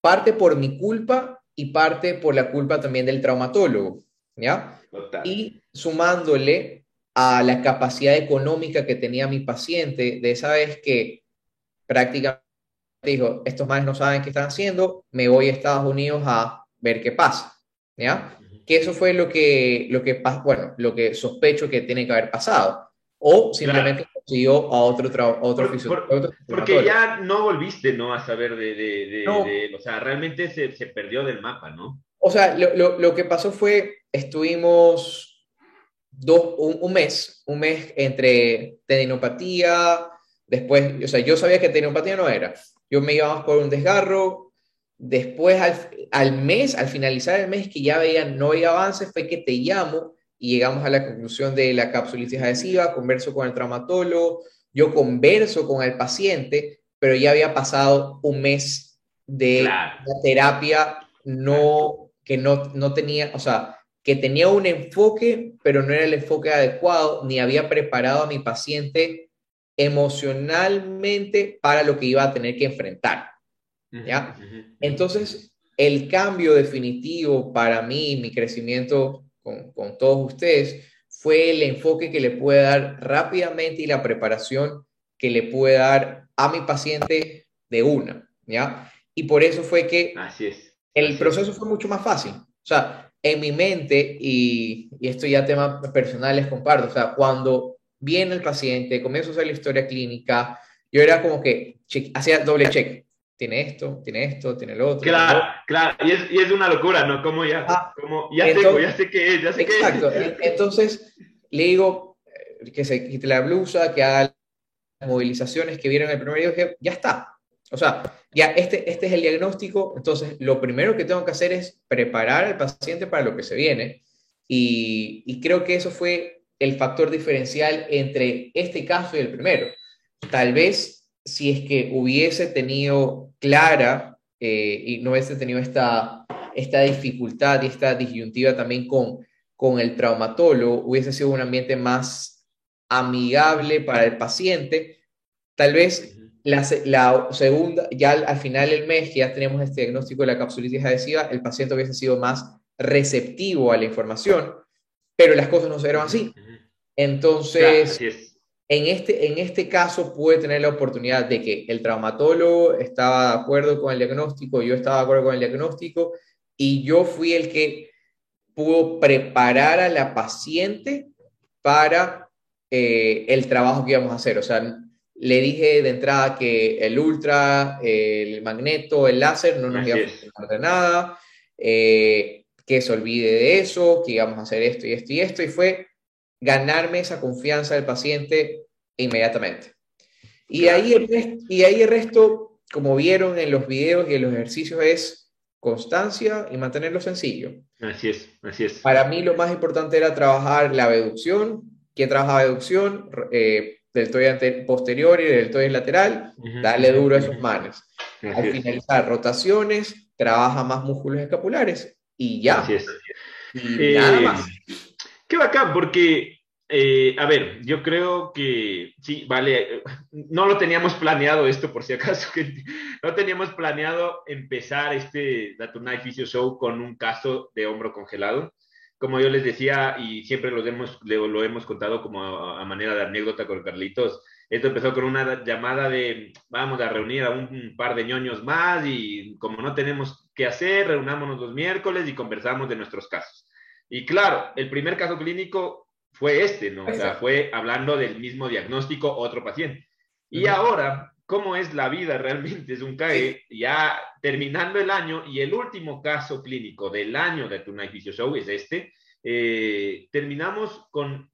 [SPEAKER 1] parte por mi culpa y parte por la culpa también del traumatólogo, ¿ya? Y sumándole a la capacidad económica que tenía mi paciente, de esa vez que prácticamente dijo, estos madres no saben qué están haciendo, me voy a Estados Unidos a ver qué pasa, ¿ya? Que eso fue lo que, lo que, bueno, lo que sospecho que tiene que haber pasado. O simplemente consiguió a otro, otro,
[SPEAKER 2] Porque ya no volviste, ¿no? A saber de, de, de, o sea, realmente se, se, perdió del mapa, ¿no?
[SPEAKER 1] O sea, lo, lo, lo que pasó fue, estuvimos dos, un, un, mes, un mes entre tendinopatía, Después, o sea, yo sabía que tendinopatía no era. Yo me iba por un desgarro. Después, al, al, mes, al finalizar el mes, que ya veía, no había avances, fue que te llamo y llegamos a la conclusión de la capsulitis adhesiva, converso con el traumatólogo, yo converso con el paciente, pero ya había pasado un mes de terapia no, que no, no tenía, o sea, que tenía un enfoque, pero no era el enfoque adecuado, ni había preparado a mi paciente emocionalmente para lo que iba a tener que enfrentar. ¿Ya? Entonces, el cambio definitivo para mí, mi crecimiento con, con, todos ustedes, fue el enfoque que le puede dar rápidamente y la preparación que le puede dar a mi paciente de una, ¿ya? Y por eso fue que
[SPEAKER 2] Así es.
[SPEAKER 1] el proceso fue mucho más fácil. O sea, en mi mente, y, y esto ya temas personales comparto, o sea, cuando viene el paciente, comienzo a hacer la historia clínica, yo era como que hacía doble check. Tiene esto, tiene esto, tiene lo otro.
[SPEAKER 2] Claro, claro, y es, y es, una locura, ¿no? Como ya, ah, como, ya, entonces, ya sé qué es, ya sé
[SPEAKER 1] exacto,
[SPEAKER 2] qué es.
[SPEAKER 1] Entonces, le digo eh, que se quite la blusa, que haga las movilizaciones que vieron el primer día, que ya está. O sea, ya este, este es el diagnóstico, entonces lo primero que tengo que hacer es preparar al paciente para lo que se viene. Y, y creo que eso fue el factor diferencial entre este caso y el primero. Tal vez si es que hubiese tenido clara eh, y no hubiese tenido esta, esta dificultad y esta disyuntiva también con, con el traumatólogo, hubiese sido un ambiente más amigable para el paciente. Tal vez la, la, segunda, ya al, final del mes, que ya tenemos este diagnóstico de la capsulitis adhesiva, el paciente hubiese sido más receptivo a la información, pero las cosas no se dieron así. Entonces, en, este, en este caso pude tener la oportunidad de que el traumatólogo estaba de acuerdo con el diagnóstico, yo estaba de acuerdo con el diagnóstico y yo fui el que pudo preparar a la paciente para eh, el trabajo que íbamos a hacer. O sea, le dije de entrada que el ultra, el magneto, el láser no nos iba a funcionar de nada, eh, que se olvide de eso, que íbamos a hacer esto y esto y esto, y fue ganarme esa confianza del paciente inmediatamente. Y ahí, el resto, y ahí el resto, como vieron en los videos y en los ejercicios, es constancia y mantenerlo sencillo.
[SPEAKER 2] Así es, así es.
[SPEAKER 1] Para mí lo más importante era trabajar la abducción. ¿Quién trabaja abducción? Eh, deltoide posterior y deltoide lateral, dale duro a esos manes. Al finalizar rotaciones, trabaja más músculos escapulares y ya.
[SPEAKER 2] Así es.
[SPEAKER 1] Y nada eh, más.
[SPEAKER 2] Qué bacán, porque, eh, a ver, yo creo que sí, vale, no lo teníamos planeado esto por si acaso, que no teníamos planeado empezar este Datunai Physio Show con un caso de hombro congelado. Como yo les decía, y siempre lo hemos, lo hemos contado como a, manera de anécdota con Carlitos, esto empezó con una llamada de vamos a reunir a un par de ñoños más y como no tenemos qué hacer, reunámonos los miércoles y conversamos de nuestros casos. Y claro, el primer caso clínico fue este, ¿no? O sea, fue hablando del mismo diagnóstico otro paciente. Y ahora, ¿cómo es la vida realmente? Es un CAE, ya terminando el año y el último caso clínico del año de Tonight Physio Show es este. Eh, terminamos con,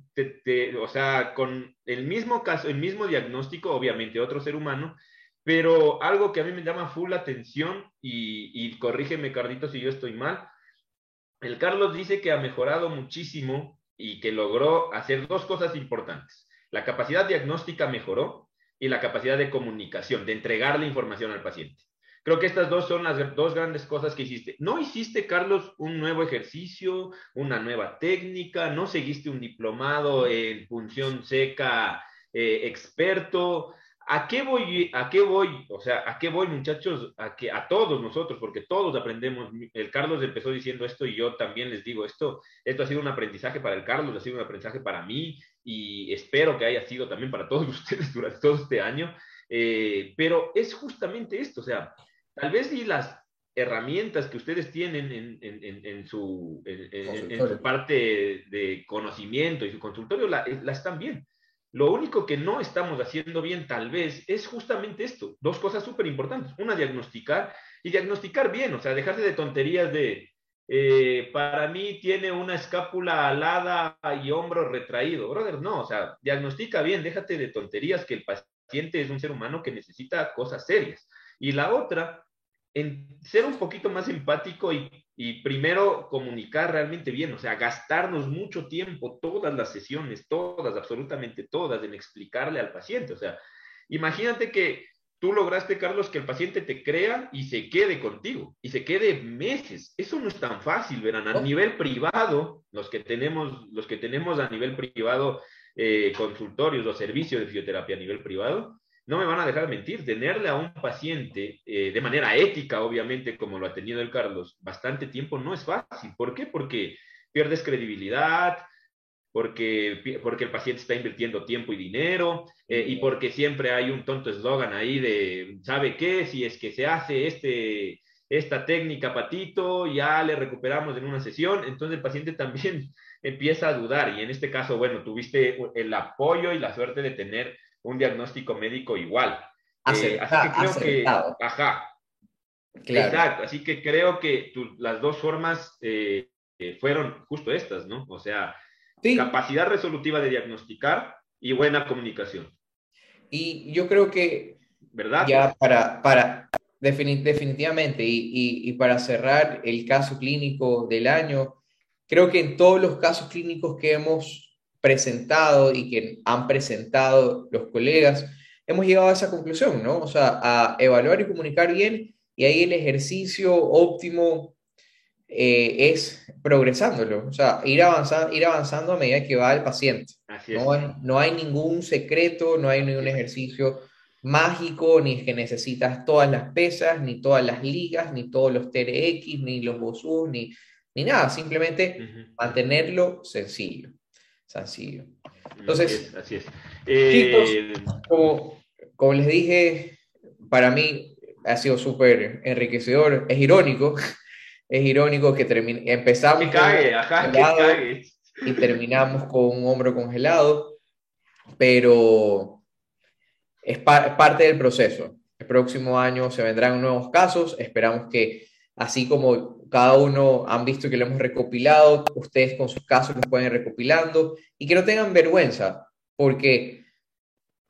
[SPEAKER 2] o sea, con el mismo caso, el mismo diagnóstico, obviamente otro ser humano, pero algo que a mí me llama full atención y, y corrígeme, Cardito, si yo estoy mal, el Carlos dice que ha mejorado muchísimo y que logró hacer dos cosas importantes. La capacidad diagnóstica mejoró, y la capacidad de comunicación, de entregar la información al paciente. Creo que estas dos son las dos grandes cosas que hiciste. No hiciste, Carlos, un nuevo ejercicio, una nueva técnica, no seguiste un diplomado en función seca eh, experto. ¿A qué voy? ¿A qué voy? O sea, ¿a qué voy, muchachos? A que a todos nosotros, porque todos aprendemos. El Carlos empezó diciendo esto y yo también les digo esto. Esto ha sido un aprendizaje para el Carlos, ha sido un aprendizaje para mí y espero que haya sido también para todos ustedes durante todo este año. Eh, pero es justamente esto, o sea, Tal vez y las herramientas que ustedes tienen en, su, parte de conocimiento y su consultorio la, la, están bien. Lo único que no estamos haciendo bien tal vez es justamente esto. Dos cosas súper importantes. Una, diagnosticar y diagnosticar bien, o sea, dejarse de tonterías de, eh, para mí tiene una escápula alada y hombro retraído. Brother, no, o sea, diagnostica bien, déjate de tonterías que el paciente es un ser humano que necesita cosas serias. Y la otra en ser un poquito más empático y, primero comunicar realmente bien, o sea, gastarnos mucho tiempo, todas las sesiones, todas, absolutamente todas, en explicarle al paciente. O sea, imagínate que tú lograste, Carlos, que el paciente te crea y se quede contigo, y se quede meses. Eso no es tan fácil, verán. A nivel privado, los que tenemos, los que tenemos a nivel privado eh, consultorios o servicios de fisioterapia a nivel privado, no me van a dejar mentir, tenerle a un paciente eh, de manera ética, obviamente, como lo ha tenido el Carlos, bastante tiempo no es fácil. ¿Por qué? Porque pierdes credibilidad, porque, porque el paciente está invirtiendo tiempo y dinero, eh, y porque siempre hay un tonto eslogan ahí de, ¿sabe qué? Si es que se hace este, esta técnica, patito, ya le recuperamos en una sesión, entonces el paciente también empieza a dudar, y en este caso, bueno, tuviste el apoyo y la suerte de tener un diagnóstico médico igual.
[SPEAKER 1] Eh, así que creo que,
[SPEAKER 2] ajá, Exacto, así que creo que las dos formas eh, fueron justo estas, ¿no? O sea, capacidad resolutiva de diagnosticar y buena comunicación.
[SPEAKER 1] Y yo creo que,
[SPEAKER 2] ¿verdad?
[SPEAKER 1] Ya para, para definitivamente, y, y, para cerrar el caso clínico del año, creo que en todos los casos clínicos que hemos presentado y que han presentado los colegas, hemos llegado a esa conclusión, ¿no? O sea, a evaluar y comunicar bien y ahí el ejercicio óptimo eh, es progresándolo, o sea, ir avanzando, ir avanzando a medida que va el paciente. No, hay, no hay ningún secreto, no hay ningún ejercicio mágico, ni que necesitas todas las pesas, ni todas las ligas, ni todos los TRX, ni los BOSUS, ni, ni nada, simplemente mantenerlo sencillo sencillo. Entonces,
[SPEAKER 2] así es.
[SPEAKER 1] Eh, como, como, les dije, para mí ha sido súper enriquecedor, es irónico, es irónico que empezamos y terminamos con un hombro congelado, pero es, es parte del proceso. El próximo año se vendrán nuevos casos, esperamos que así como cada uno han visto que lo hemos recopilado, ustedes con sus casos los pueden ir recopilando y que no tengan vergüenza, porque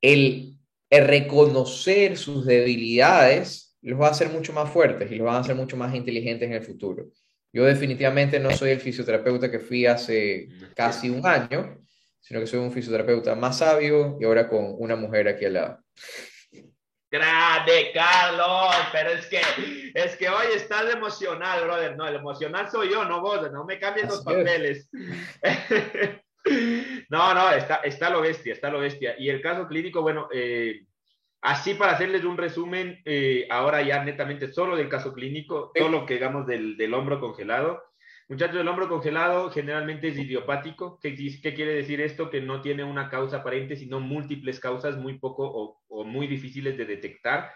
[SPEAKER 1] el, reconocer sus debilidades los va a hacer mucho más fuertes y los va a hacer mucho más inteligentes en el futuro. Yo definitivamente no soy el fisioterapeuta que fui hace casi un año, sino que soy un fisioterapeuta más sabio y ahora con una mujer aquí al lado.
[SPEAKER 2] Grande, Carlos, pero es que, es que hoy estás emocional, brother. No, el emocional soy yo, no vos, no me cambien los papeles. no, no, está, está lo bestia, está lo bestia. Y el caso clínico, bueno, eh, así para hacerles un resumen, eh, ahora ya netamente solo del caso clínico, todo lo que digamos del, del hombro congelado. Muchachos, el hombro congelado generalmente es idiopático. ¿Qué, ¿Qué, quiere decir esto? Que no tiene una causa aparente, sino múltiples causas muy poco o, muy difíciles de detectar,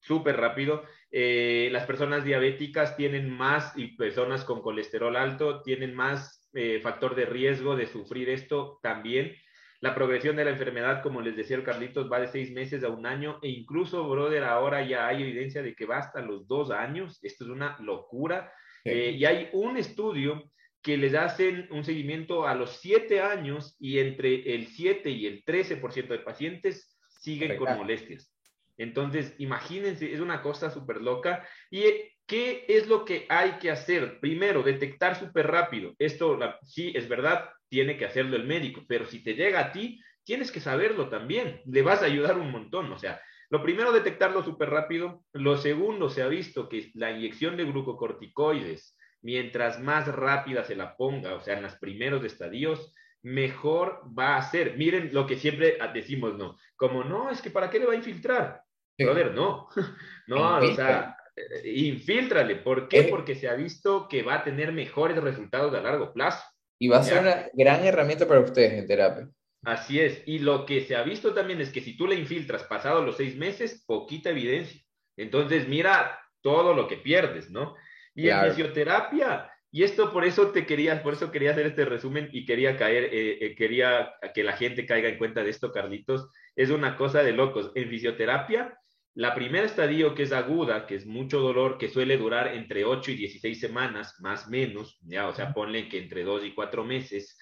[SPEAKER 2] súper rápido. Eh, las personas diabéticas tienen más, y personas con colesterol alto, tienen más eh, factor de riesgo de sufrir esto también. La progresión de la enfermedad, como les decía el Carlitos, va de seis meses a un año e incluso, brother, ahora ya hay evidencia de que va hasta los dos años. Esto es una locura eh, y hay un estudio que les hacen un seguimiento a los 7 años y entre el 7 y el 13% de pacientes siguen con molestias. Entonces, imagínense, es una cosa súper loca. ¿Y qué es lo que hay que hacer? Primero, detectar súper rápido. Esto sí es verdad, tiene que hacerlo el médico, pero si te llega a ti, tienes que saberlo también, le vas a ayudar un montón, o sea, lo primero, detectarlo súper rápido. Lo segundo, se ha visto que la inyección de glucocorticoides, mientras más rápida se la ponga, o sea, en los primeros estadios, mejor va a ser. Miren lo que siempre decimos, ¿no? Como, no, es que ¿para qué le va a infiltrar? Brother, no. no, o sea, eh, infiltrale. ¿Por qué? Porque se ha visto que va a tener mejores resultados a largo plazo.
[SPEAKER 1] Y va a ser una gran herramienta para ustedes en terapia.
[SPEAKER 2] Así es. Y lo que se ha visto también es que si tú le infiltras pasado los seis meses, poquita evidencia. Entonces, mira todo lo que pierdes, ¿no? Y en fisioterapia, y esto por eso te quería, por eso quería hacer este resumen y quería caer, eh, eh, quería que la gente caiga en cuenta de esto, Carlitos. Es una cosa de locos. En fisioterapia, la primera estadio que es aguda, que es mucho dolor, que suele durar entre 8 y 16 semanas, más o menos, ya, o sea, ponle que entre 2 y 4 meses,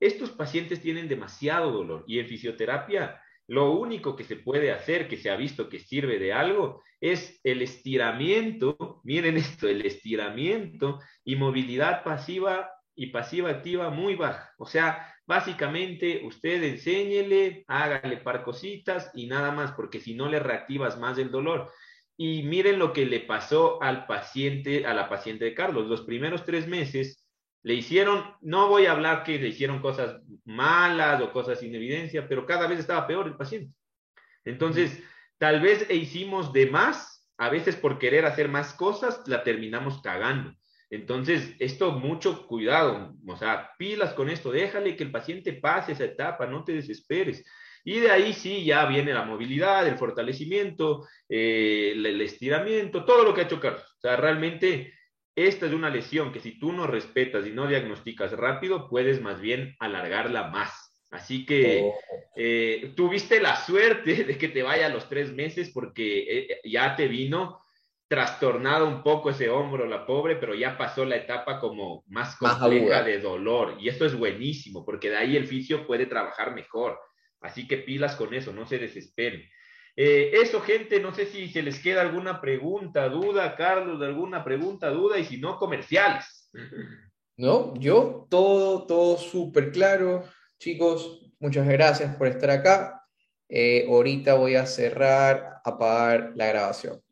[SPEAKER 2] estos pacientes tienen demasiado dolor y en fisioterapia lo único que se puede hacer, que se ha visto que sirve de algo, es el estiramiento, miren esto, el estiramiento y movilidad pasiva y pasiva activa muy baja. O sea, básicamente usted enséñele, hágale par cositas y nada más, porque si no le reactivas más el dolor. Y miren lo que le pasó al paciente, a la paciente de Carlos. Los primeros tres meses le hicieron, no voy a hablar que le hicieron cosas malas o cosas sin evidencia, pero cada vez estaba peor el paciente. Entonces, tal vez e hicimos de más, a veces por querer hacer más cosas, la terminamos cagando. Entonces, esto mucho cuidado, o sea, pilas con esto, déjale que el paciente pase esa etapa, no te desesperes. Y de ahí sí ya viene la movilidad, el fortalecimiento, eh, el, estiramiento, todo lo que ha hecho Carlos. O sea, realmente esta es una lesión que si tú no respetas y no diagnosticas rápido, puedes más bien alargarla más. Así que oh. eh, tuviste la suerte de que te vaya a los tres meses porque eh, ya te vino trastornado un poco ese hombro, la pobre, pero ya pasó la etapa como más compleja de dolor. Y esto es buenísimo porque de ahí el fisio puede trabajar mejor. Así que pilas con eso, no se desesperen. Eh, eso, gente, no sé si se les queda alguna pregunta, duda, Carlos, alguna pregunta, duda, y si no, comerciales.
[SPEAKER 1] No, yo todo, todo súper claro. Chicos, muchas gracias por estar acá. Eh, ahorita voy a cerrar, apagar la grabación.